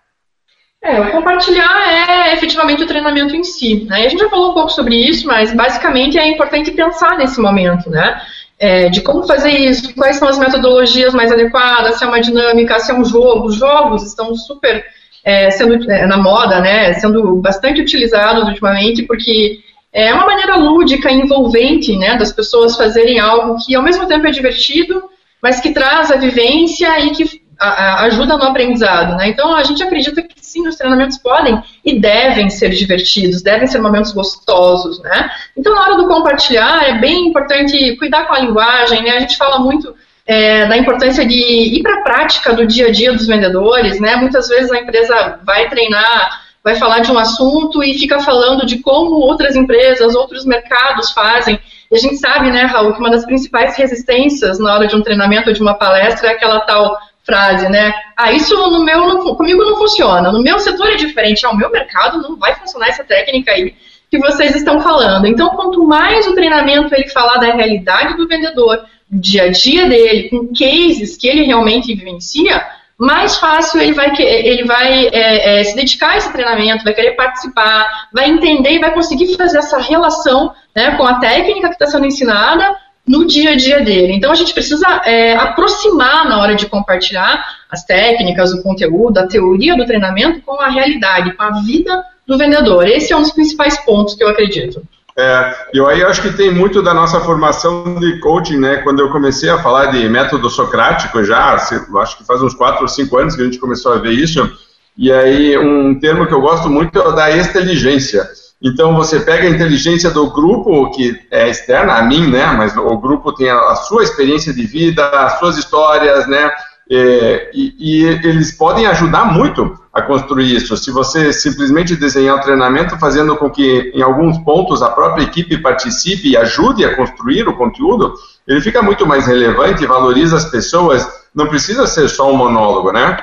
É, o compartilhar é efetivamente o treinamento em si. Né? A gente já falou um pouco sobre isso, mas basicamente é importante pensar nesse momento, né? É, de como fazer isso, quais são as metodologias mais adequadas, se é uma dinâmica, se é um jogo. Os jogos estão super é, sendo é, na moda, né, sendo bastante utilizados ultimamente, porque é uma maneira lúdica, envolvente, né, das pessoas fazerem algo que ao mesmo tempo é divertido, mas que traz a vivência e que ajuda no aprendizado, né? Então a gente acredita que sim, os treinamentos podem e devem ser divertidos, devem ser momentos gostosos, né? Então na hora do compartilhar é bem importante cuidar com a linguagem, né? A gente fala muito é, da importância de ir para a prática do dia a dia dos vendedores, né? Muitas vezes a empresa vai treinar, vai falar de um assunto e fica falando de como outras empresas, outros mercados fazem. E a gente sabe, né, Raul, que uma das principais resistências na hora de um treinamento ou de uma palestra é aquela tal frase, né? Ah, isso no meu não, comigo não funciona. No meu setor é diferente, ao meu mercado não vai funcionar essa técnica aí que vocês estão falando. Então, quanto mais o treinamento ele falar da realidade do vendedor, do dia a dia dele, com cases que ele realmente vivencia, mais fácil ele vai, ele vai é, é, se dedicar a esse treinamento, vai querer participar, vai entender e vai conseguir fazer essa relação né, com a técnica que está sendo ensinada no dia a dia dele. Então a gente precisa é, aproximar na hora de compartilhar as técnicas, o conteúdo, a teoria do treinamento com a realidade, com a vida do vendedor. Esse é um dos principais pontos que eu acredito. É, eu aí acho que tem muito da nossa formação de coaching, né? Quando eu comecei a falar de método socrático, já acho que faz uns 4 ou 5 anos que a gente começou a ver isso. E aí um termo que eu gosto muito é o da inteligência. Então você pega a inteligência do grupo que é externa a mim, né? Mas o grupo tem a, sua experiência de vida, as suas histórias, né? É, e, e, eles podem ajudar muito a construir isso. Se você simplesmente desenhar o treinamento fazendo com que, em alguns pontos, a própria equipe participe e ajude a construir o conteúdo, ele fica muito mais relevante, valoriza as pessoas, não precisa ser só um monólogo, né?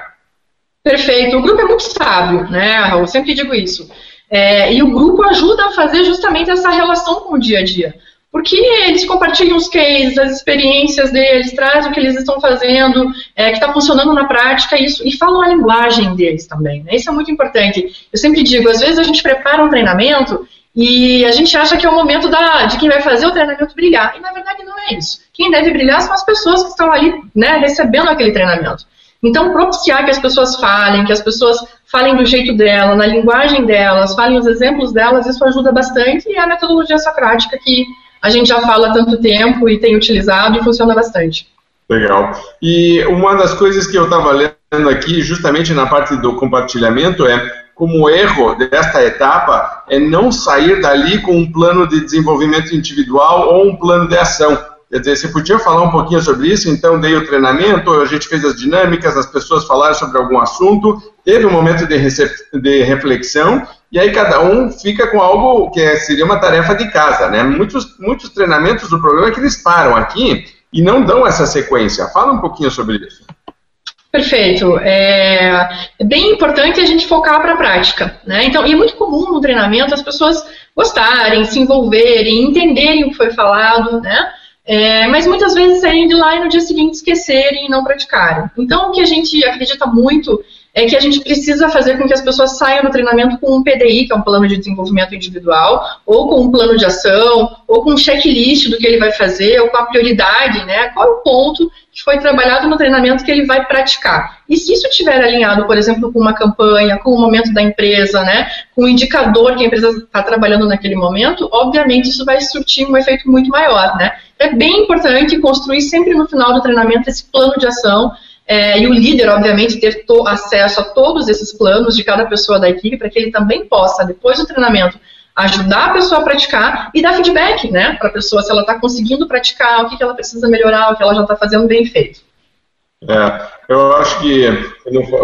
Perfeito. O grupo é muito sábio, né, Raul? Sempre digo isso. É, e o grupo ajuda a fazer justamente essa relação com o dia a dia porque eles compartilham os cases, as experiências deles, trazem o que eles estão fazendo, é, que está funcionando na prática, isso, e falam a linguagem deles também. Né? Isso é muito importante. Eu sempre digo, às vezes a gente prepara um treinamento e a gente acha que é o momento da, de quem vai fazer o treinamento brilhar. E na verdade não é isso. Quem deve brilhar são as pessoas que estão ali né, recebendo aquele treinamento. Então, propiciar que as pessoas falem, que as pessoas falem do jeito dela, na linguagem delas, falem os exemplos delas, isso ajuda bastante. E é a metodologia socrática que a gente já fala há tanto tempo e tem utilizado e funciona bastante. Legal. E uma das coisas que eu estava lendo aqui, justamente na parte do compartilhamento, é como erro desta etapa é não sair dali com um plano de desenvolvimento individual ou um plano de ação. Quer dizer, você podia falar um pouquinho sobre isso? Então, dei o treinamento, a gente fez as dinâmicas, as pessoas falaram sobre algum assunto, teve um momento de, de reflexão e aí cada um fica com algo que é, seria uma tarefa de casa, né? Muitos, muitos treinamentos, o problema é que eles param aqui e não dão essa sequência. Fala um pouquinho sobre isso. Perfeito. É, é bem importante a gente focar para a prática, né? Então, e é muito comum no treinamento as pessoas gostarem, se envolverem, entenderem o que foi falado, né? É, mas muitas vezes saírem de lá e no dia seguinte esquecerem e não praticarem. Então, o que a gente acredita muito é que a gente precisa fazer com que as pessoas saiam do treinamento com um PDI, que é um plano de desenvolvimento individual, ou com um plano de ação, ou com um checklist do que ele vai fazer, ou com a prioridade, né? Qual é o ponto que foi trabalhado no treinamento que ele vai praticar. E se isso estiver alinhado, por exemplo, com uma campanha, com o momento da empresa, né, com o indicador que a empresa está trabalhando naquele momento, obviamente isso vai surtir um efeito muito maior, né? É bem importante construir sempre no final do treinamento esse plano de ação, é, e o líder, obviamente, ter acesso a todos esses planos de cada pessoa da equipe, para que ele também possa, depois do treinamento, ajudar a pessoa a praticar e dar feedback, né, para a pessoa se ela está conseguindo praticar, o que, que ela precisa melhorar, o que ela já está fazendo bem feito. É, eu acho que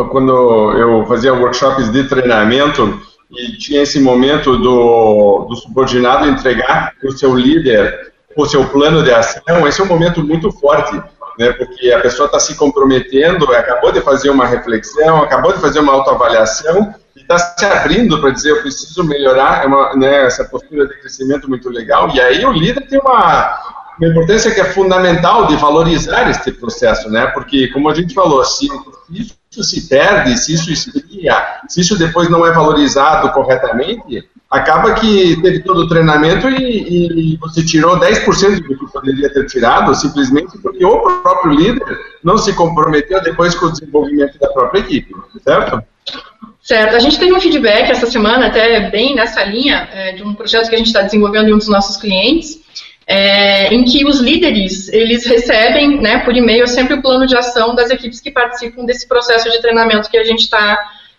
quando eu fazia workshops de treinamento e tinha esse momento do, do subordinado entregar o seu líder o seu plano de ação, esse é um momento muito forte né, porque a pessoa está se comprometendo, acabou de fazer uma reflexão, acabou de fazer uma autoavaliação e está se abrindo para dizer eu preciso melhorar, é uma, né, essa postura de crescimento muito legal. E aí o líder tem uma, uma importância que é fundamental de valorizar este processo, né? Porque, como a gente falou, se isso se perde, se isso esfria, se isso depois não é valorizado corretamente, acaba que teve todo o treinamento e, e você tirou 10% do que poderia ter tirado, simplesmente porque o próprio líder não se comprometeu depois com o desenvolvimento da própria equipe, certo? Certo, a gente teve um feedback essa semana, até bem nessa linha, é, de um projeto que a gente está desenvolvendo em um dos nossos clientes, é, em que os líderes, eles recebem, né, por e-mail, sempre o plano de ação das equipes que participam desse processo de treinamento que a gente está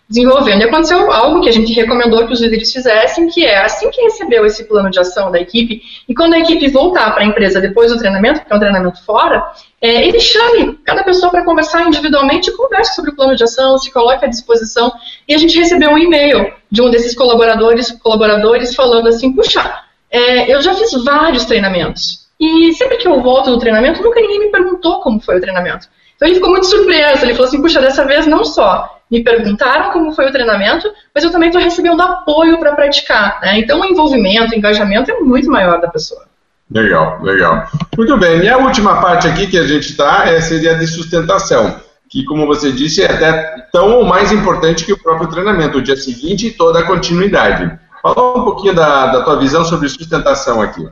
desenvolvendo. E aconteceu algo que a gente recomendou que os líderes fizessem, que é, assim que recebeu esse plano de ação da equipe, e quando a equipe voltar para a empresa depois do treinamento, porque é um treinamento fora, é, ele chame cada pessoa para conversar individualmente, converse sobre o plano de ação, se coloque à disposição, e a gente recebeu um e-mail de um desses colaboradores, colaboradores falando assim, puxa, é, eu já fiz vários treinamentos. E sempre que eu volto do treinamento, nunca ninguém me perguntou como foi o treinamento. Então ele ficou muito surpreso. Ele falou assim: puxa, dessa vez não só me perguntaram como foi o treinamento, mas eu também estou recebendo apoio para praticar. Né? Então o envolvimento, o engajamento é muito maior da pessoa. Legal, legal. Muito bem. E a última parte aqui que a gente está é, seria de sustentação, que, como você disse, é até tão ou mais importante que o próprio treinamento, o dia seguinte e toda a continuidade. Fala um pouquinho da, da tua visão sobre sustentação aqui.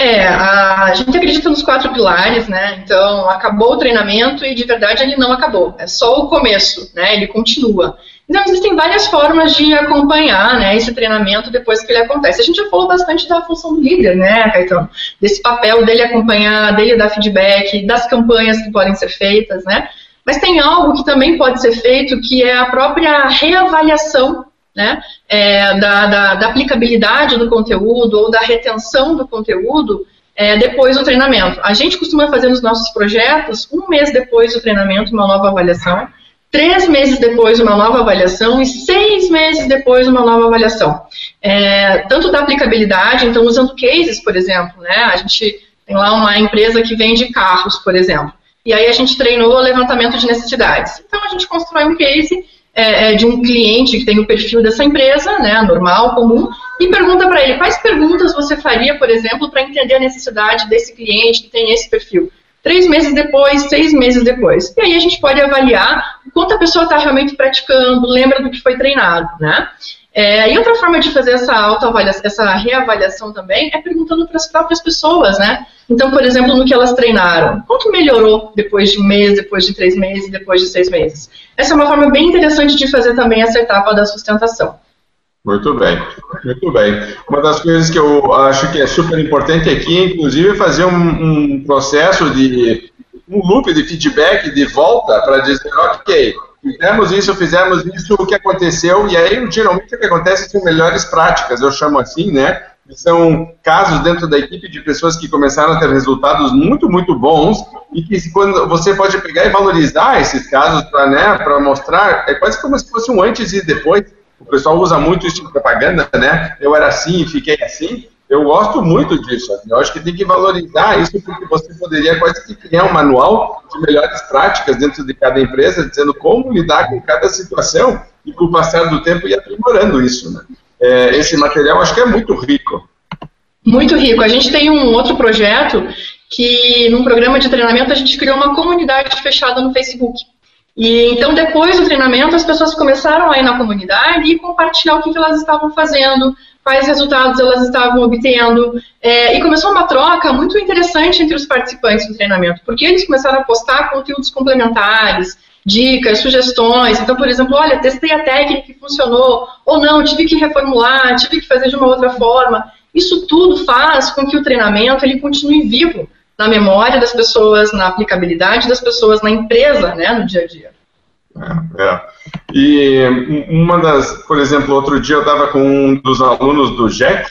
É, a, gente acredita nos quatro pilares, né? Então, acabou o treinamento e de verdade ele não acabou. É só o começo, né? Ele continua. Então, existem várias formas de acompanhar né, esse treinamento depois que ele acontece. A gente já falou bastante da função do líder, né, Caetano? Desse papel dele acompanhar, dele dar feedback, das campanhas que podem ser feitas, né? Mas tem algo que também pode ser feito, que é a própria reavaliação né, é, da, da, da, aplicabilidade do conteúdo ou da retenção do conteúdo é, depois do treinamento. A gente costuma fazer nos nossos projetos, um mês depois do treinamento, uma nova avaliação, três meses depois, uma nova avaliação e seis meses depois, uma nova avaliação. É, tanto da aplicabilidade, então, usando cases, por exemplo, né, a gente tem lá uma empresa que vende carros, por exemplo, e aí a gente treinou o levantamento de necessidades. Então, a gente constrói um case é, é, de um cliente que tem o perfil dessa empresa, né, normal, comum, e pergunta para ele quais perguntas você faria, por exemplo, para entender a necessidade desse cliente que tem esse perfil. Três meses depois, seis meses depois. E aí a gente pode avaliar o quanto a pessoa está realmente praticando, lembra do que foi treinado, né? É, e outra forma de fazer essa autoavaliação, essa reavaliação também é perguntando para as próprias pessoas, né? Então, por exemplo, no que elas treinaram, quanto melhorou depois de um mês, depois de três meses, depois de seis meses? Essa é uma forma bem interessante de fazer também essa etapa da sustentação. Muito bem, muito bem. Uma das coisas que eu acho que é super importante aqui, inclusive, é fazer um, um processo de um loop de feedback de volta para dizer, ok, fizemos isso, fizemos isso, o que aconteceu, e aí geralmente o que acontece são melhores práticas, eu chamo assim, né? São casos dentro da equipe de pessoas que começaram a ter resultados muito, muito bons e que quando você pode pegar e valorizar esses casos para né, mostrar, é quase como se fosse um antes e depois. O pessoal usa muito isso em propaganda, né? Eu era assim e fiquei assim. Eu gosto muito disso. Eu acho que tem que valorizar isso porque você poderia quase que criar um manual de melhores práticas dentro de cada empresa, dizendo como lidar com cada situação e com o passar do tempo ir aprimorando isso. Né? É, esse material acho que é muito rico. Muito rico. A gente tem um outro projeto que, num programa de treinamento, a gente criou uma comunidade fechada no Facebook. E então, depois do treinamento, as pessoas começaram a ir na comunidade e compartilhar o que, que elas estavam fazendo, quais resultados elas estavam obtendo. É, e começou uma troca muito interessante entre os participantes do treinamento, porque eles começaram a postar conteúdos complementares, dicas, sugestões. Então, por exemplo, olha, testei a técnica que funcionou, ou não, tive que reformular, tive que fazer de uma outra forma. Isso tudo faz com que o treinamento ele continue vivo na memória das pessoas, na aplicabilidade das pessoas, na empresa, né, no dia a dia. É, é. E uma das, por exemplo, outro dia eu estava com um dos alunos do JEC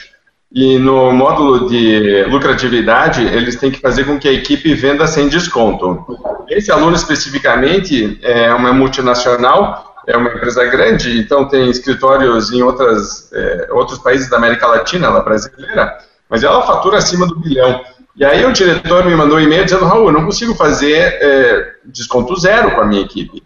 e no módulo de lucratividade eles têm que fazer com que a equipe venda sem desconto. Esse aluno especificamente é uma multinacional, é uma empresa grande, então tem escritórios em outras, é, outros países da América Latina, ela é brasileira, mas ela fatura acima do bilhão. E aí o diretor me mandou um e-mail dizendo, Raul, não consigo fazer é, desconto zero com a minha equipe.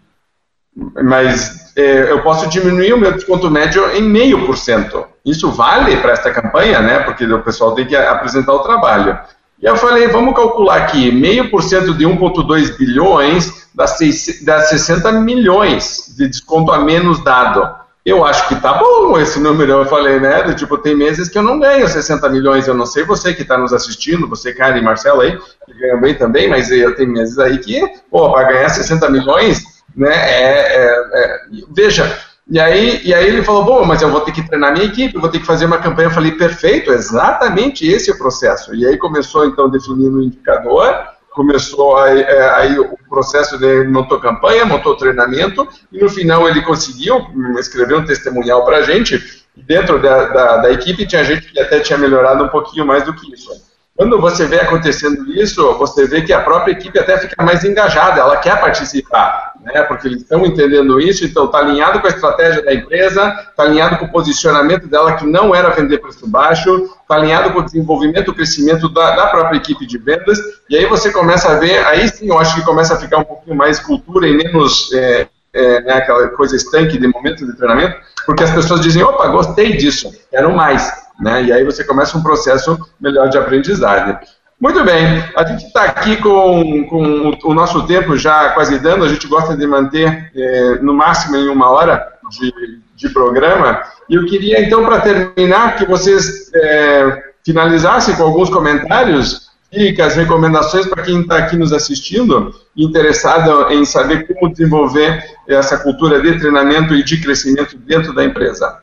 Mas é, eu posso diminuir o meu desconto médio em meio por cento. Isso vale para esta campanha, né? Porque o pessoal tem que apresentar o trabalho. E eu falei, vamos calcular aqui, meio por cento de 1,2 bilhões dá, 60 milhões de desconto a menos dado. Eu acho que tá bom esse número, eu falei, né? Do, tipo, tem meses que eu não ganho 60 milhões, eu não sei você que está nos assistindo, você, Karen e Marcelo aí, que ganham bem também, mas eu tenho meses aí que, pô, para ganhar 60 milhões, né? É, é, é, veja, e aí, e aí ele falou, bom, mas eu vou ter que treinar minha equipe, vou ter que fazer uma campanha. Eu falei, perfeito, exatamente esse é o processo. E aí começou, então, definindo o indicador, começou aí, é, aí o processo de montou campanha, montou treinamento, e no final ele conseguiu escrever um testemunhal para a gente, dentro da, da, da equipe tinha gente que até tinha melhorado um pouquinho mais do que isso. Quando você vê acontecendo isso, você vê que a própria equipe até fica mais engajada, ela quer participar, né? Porque eles estão entendendo isso, então está alinhado com a estratégia da empresa, está alinhado com o posicionamento dela que não era vender preço baixo, está alinhado com o desenvolvimento, o crescimento da, da, própria equipe de vendas, e aí você começa a ver, aí sim eu acho que começa a ficar um pouquinho mais cultura e menos é, é, né, aquela coisa estanque de momento de treinamento, porque as pessoas dizem, opa, gostei disso, quero mais. Né? E aí você começa um processo melhor de aprendizagem. Muito bem, a gente está aqui com, com o nosso tempo já quase dando, a gente gosta de manter é, no máximo em uma hora de, de programa, e eu queria então, para terminar, que vocês é, finalizassem com alguns comentários, dicas, recomendações para quem está aqui nos assistindo, interessado em saber como desenvolver essa cultura de treinamento e de crescimento dentro da empresa.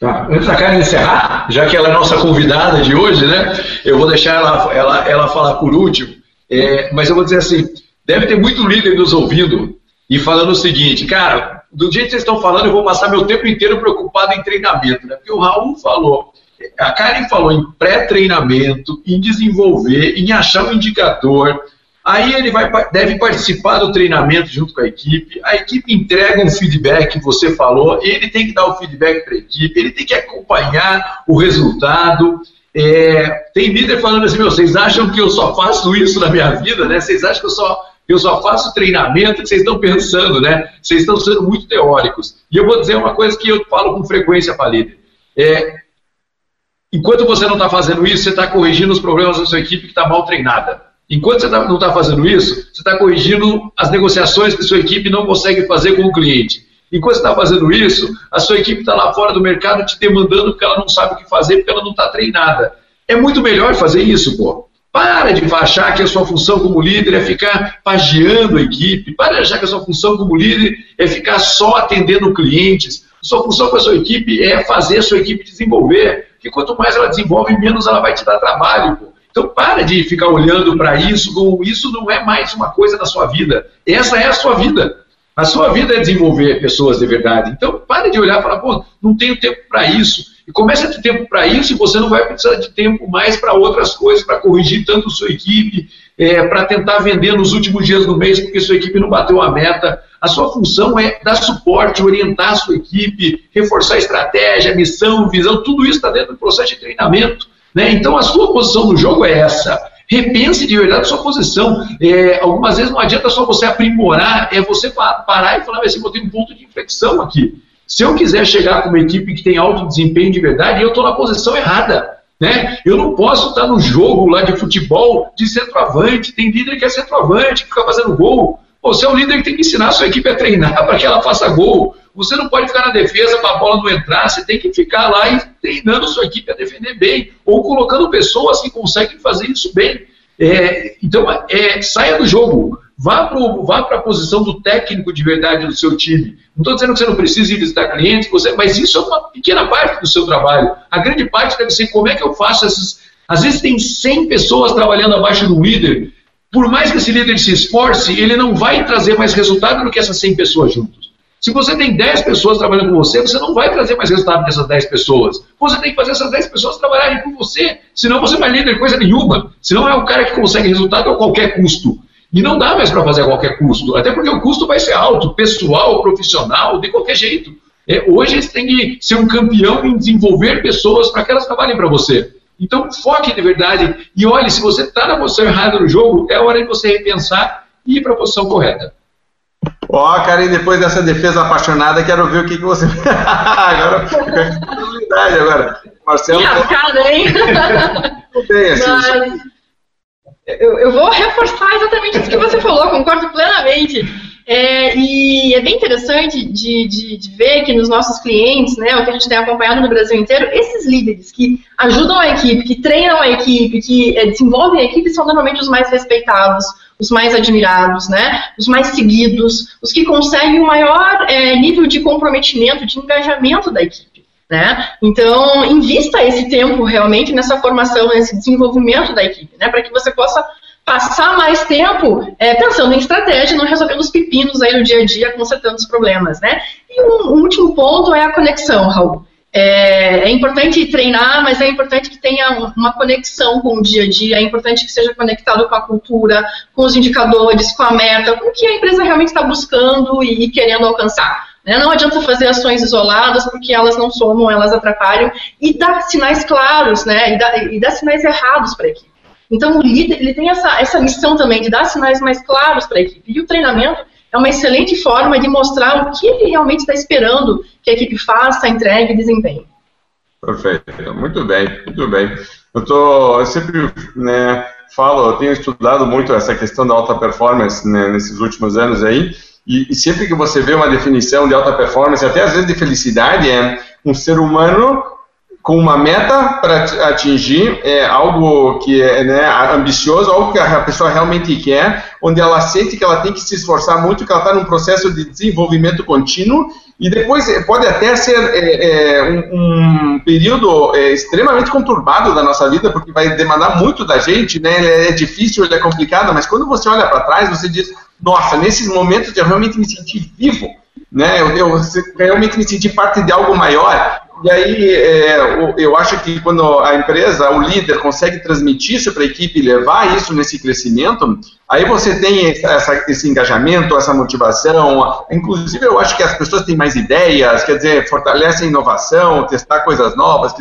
Tá. Antes da Karen encerrar, já que ela é nossa convidada de hoje, né? Eu vou deixar ela, ela, ela falar por último, é, mas eu vou dizer assim: deve ter muito líder nos ouvindo e falando o seguinte, cara, do jeito que vocês estão falando, eu vou passar meu tempo inteiro preocupado em treinamento, né? Porque o Raul falou, a Karen falou em pré-treinamento, em desenvolver, em achar um indicador, Aí ele vai, deve participar do treinamento junto com a equipe, a equipe entrega um feedback, você falou, ele tem que dar o feedback para a equipe, ele tem que acompanhar o resultado. É, tem líder falando assim, meu, vocês acham que eu só faço isso na minha vida, né? Vocês acham que eu só, eu só faço treinamento que vocês estão pensando, né? Vocês estão sendo muito teóricos. E eu vou dizer uma coisa que eu falo com frequência para líder. É, enquanto você não está fazendo isso, você está corrigindo os problemas da sua equipe que está mal treinada. Enquanto você tá, não está fazendo isso, você está corrigindo as negociações que sua equipe não consegue fazer com o cliente. Enquanto você está fazendo isso, a sua equipe está lá fora do mercado te demandando porque ela não sabe o que fazer, porque ela não está treinada. É muito melhor fazer isso, pô. Para de achar que a sua função como líder é ficar pagiando a equipe. Para de achar que a sua função como líder é ficar só atendendo clientes. A sua função com a sua equipe é fazer a sua equipe desenvolver. Porque quanto mais ela desenvolve, menos ela vai te dar trabalho. Pô. Então, para de ficar olhando para isso, como isso não é mais uma coisa da sua vida. Essa é a sua vida. A sua vida é desenvolver pessoas de verdade. Então, pare de olhar e falar, pô, não tenho tempo para isso. E comece a ter tempo para isso e você não vai precisar de tempo mais para outras coisas, para corrigir tanto sua equipe, é, para tentar vender nos últimos dias do mês porque sua equipe não bateu a meta. A sua função é dar suporte, orientar a sua equipe, reforçar a estratégia, missão, visão, tudo isso está dentro do processo de treinamento. Né? Então, a sua posição no jogo é essa. Repense de verdade a sua posição. É, algumas vezes não adianta só você aprimorar, é você parar e falar assim, eu tenho um ponto de inflexão aqui. Se eu quiser chegar com uma equipe que tem alto desempenho de verdade, eu estou na posição errada. Né? Eu não posso estar no jogo lá de futebol de centroavante, tem líder que é centroavante, que fica fazendo gol. Você é um líder que tem que ensinar a sua equipe a treinar para que ela faça gol. Você não pode ficar na defesa para a bola não entrar, você tem que ficar lá e treinando sua equipe a defender bem, ou colocando pessoas que conseguem fazer isso bem. É, então, é, saia do jogo, vá para a posição do técnico de verdade do seu time. Não estou dizendo que você não precisa ir visitar clientes, você, mas isso é uma pequena parte do seu trabalho. A grande parte deve ser como é que eu faço essas. Às vezes tem 100 pessoas trabalhando abaixo do líder. Por mais que esse líder se esforce, ele não vai trazer mais resultado do que essas 100 pessoas juntos. Se você tem 10 pessoas trabalhando com você, você não vai trazer mais resultado dessas 10 pessoas. Você tem que fazer essas 10 pessoas trabalharem com você. Senão você vai líder coisa nenhuma. Senão é o cara que consegue resultado a qualquer custo. E não dá mais para fazer a qualquer custo. Até porque o custo vai ser alto, pessoal, profissional, de qualquer jeito. É, hoje você tem que ser um campeão em desenvolver pessoas para que elas trabalhem para você. Então foque de verdade e olhe, se você está na posição errada no jogo, é hora de você repensar e ir para a posição correta. Ó, oh, Karen, depois dessa defesa apaixonada, quero ver o que, que você. agora, agora. Marcelo. Enrascada, hein? Bem, assim, Mas, eu, eu vou reforçar exatamente isso que você falou, concordo plenamente. É, e é bem interessante de, de, de, ver que nos nossos clientes, né, o que a gente tem acompanhado no Brasil inteiro, esses líderes que ajudam a equipe, que treinam a equipe, que é, desenvolvem a equipe, são normalmente os mais respeitados, os mais admirados, né, os mais seguidos, os que conseguem o maior é, nível de comprometimento, de engajamento da equipe. Né? Então, invista esse tempo realmente nessa formação, nesse desenvolvimento da equipe, né, para que você possa passar mais tempo é, pensando em estratégia, não resolvendo os pepinos aí no dia a dia, consertando os problemas, né? E um, um último ponto é a conexão, Raul. É, é, importante treinar, mas é importante que tenha uma conexão com o dia a dia, é importante que seja conectado com a cultura, com os indicadores, com a meta, com o que a empresa realmente está buscando e, e querendo alcançar. Né? Não adianta fazer ações isoladas, porque elas não somam, elas atrapalham, e dar sinais claros, né? e, dar, e dar sinais errados para a equipe. Então, o líder ele tem essa, essa missão também de dar sinais mais claros para a equipe. E o treinamento é uma excelente forma de mostrar o que ele realmente está esperando que a equipe faça, entregue e desempenhe. Perfeito, muito bem, muito bem. Eu, tô, eu sempre né, falo, eu tenho estudado muito essa questão da alta performance né, nesses últimos anos aí, e, e, sempre que você vê uma definição de alta performance, até às vezes de felicidade, é um ser humano com uma meta para atingir, é algo que é né, ambicioso, algo que a pessoa realmente quer, onde ela sente que ela tem que se esforçar muito, que ela está num processo de desenvolvimento contínuo, e depois é, pode até ser é, é, um, um, período extremamente conturbado da nossa vida, porque vai demandar muito da gente, né? Ele é difícil, ele é complicado, mas quando você olha para trás, você diz, nossa, nesses momentos eu realmente me senti vivo, né? Eu, eu realmente me senti parte de algo maior. E aí, é, eu acho que quando a empresa, o líder, consegue transmitir isso para a equipe e levar isso nesse crescimento, aí você tem essa, esse engajamento, essa motivação. Inclusive, eu acho que as pessoas têm mais ideias, quer dizer, fortalece a inovação, testar coisas novas,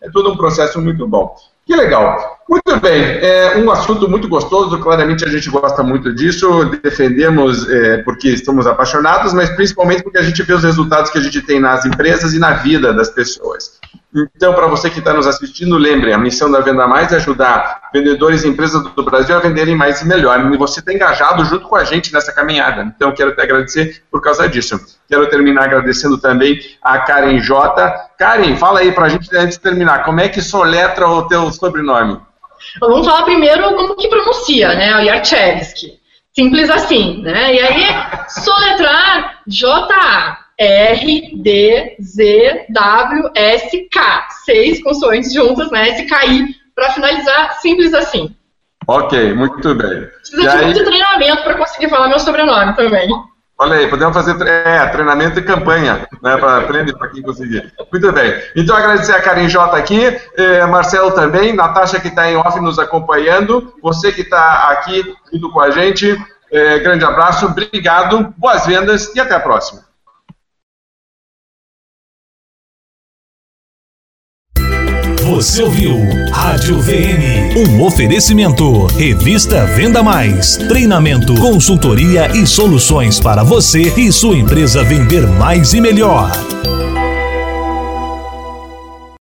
é todo um processo muito bom. Que legal. Muito bem, é um assunto muito gostoso, claramente a gente gosta muito disso, defendemos é, porque estamos apaixonados, mas principalmente porque a gente vê os resultados que a gente tem nas empresas e na vida das pessoas. Então, para você que está nos assistindo, lembre, a missão da Venda Mais é ajudar vendedores e empresas do Brasil a venderem mais e melhor. E você está engajado junto com a gente nessa caminhada. Então, quero te agradecer por causa disso. Quero terminar agradecendo também a Karen J. Karen, fala aí para a gente antes de terminar, como é que soletra o teu sobrenome? Vamos falar primeiro como que pronuncia, né? O Yarchevsky. Simples assim, né? E aí, soletrar J-A. R, D, Z, W, S, K. Seis consoantes juntas, né? S-K-I, para finalizar, simples assim. Ok, muito bem. Precisa e de aí... muito treinamento para conseguir falar meu sobrenome também. Olha aí, podemos fazer é, treinamento e campanha, né, para aprender para quem conseguir. Muito bem. Então, agradecer a Karen J aqui, eh, Marcelo também, Natasha que está em off nos acompanhando, você que está aqui junto com a gente, eh, grande abraço, obrigado, boas vendas e até a próxima. Você ouviu Rádio VM, um oferecimento. Revista Venda Mais. Treinamento, consultoria e soluções para você e sua empresa vender mais e melhor.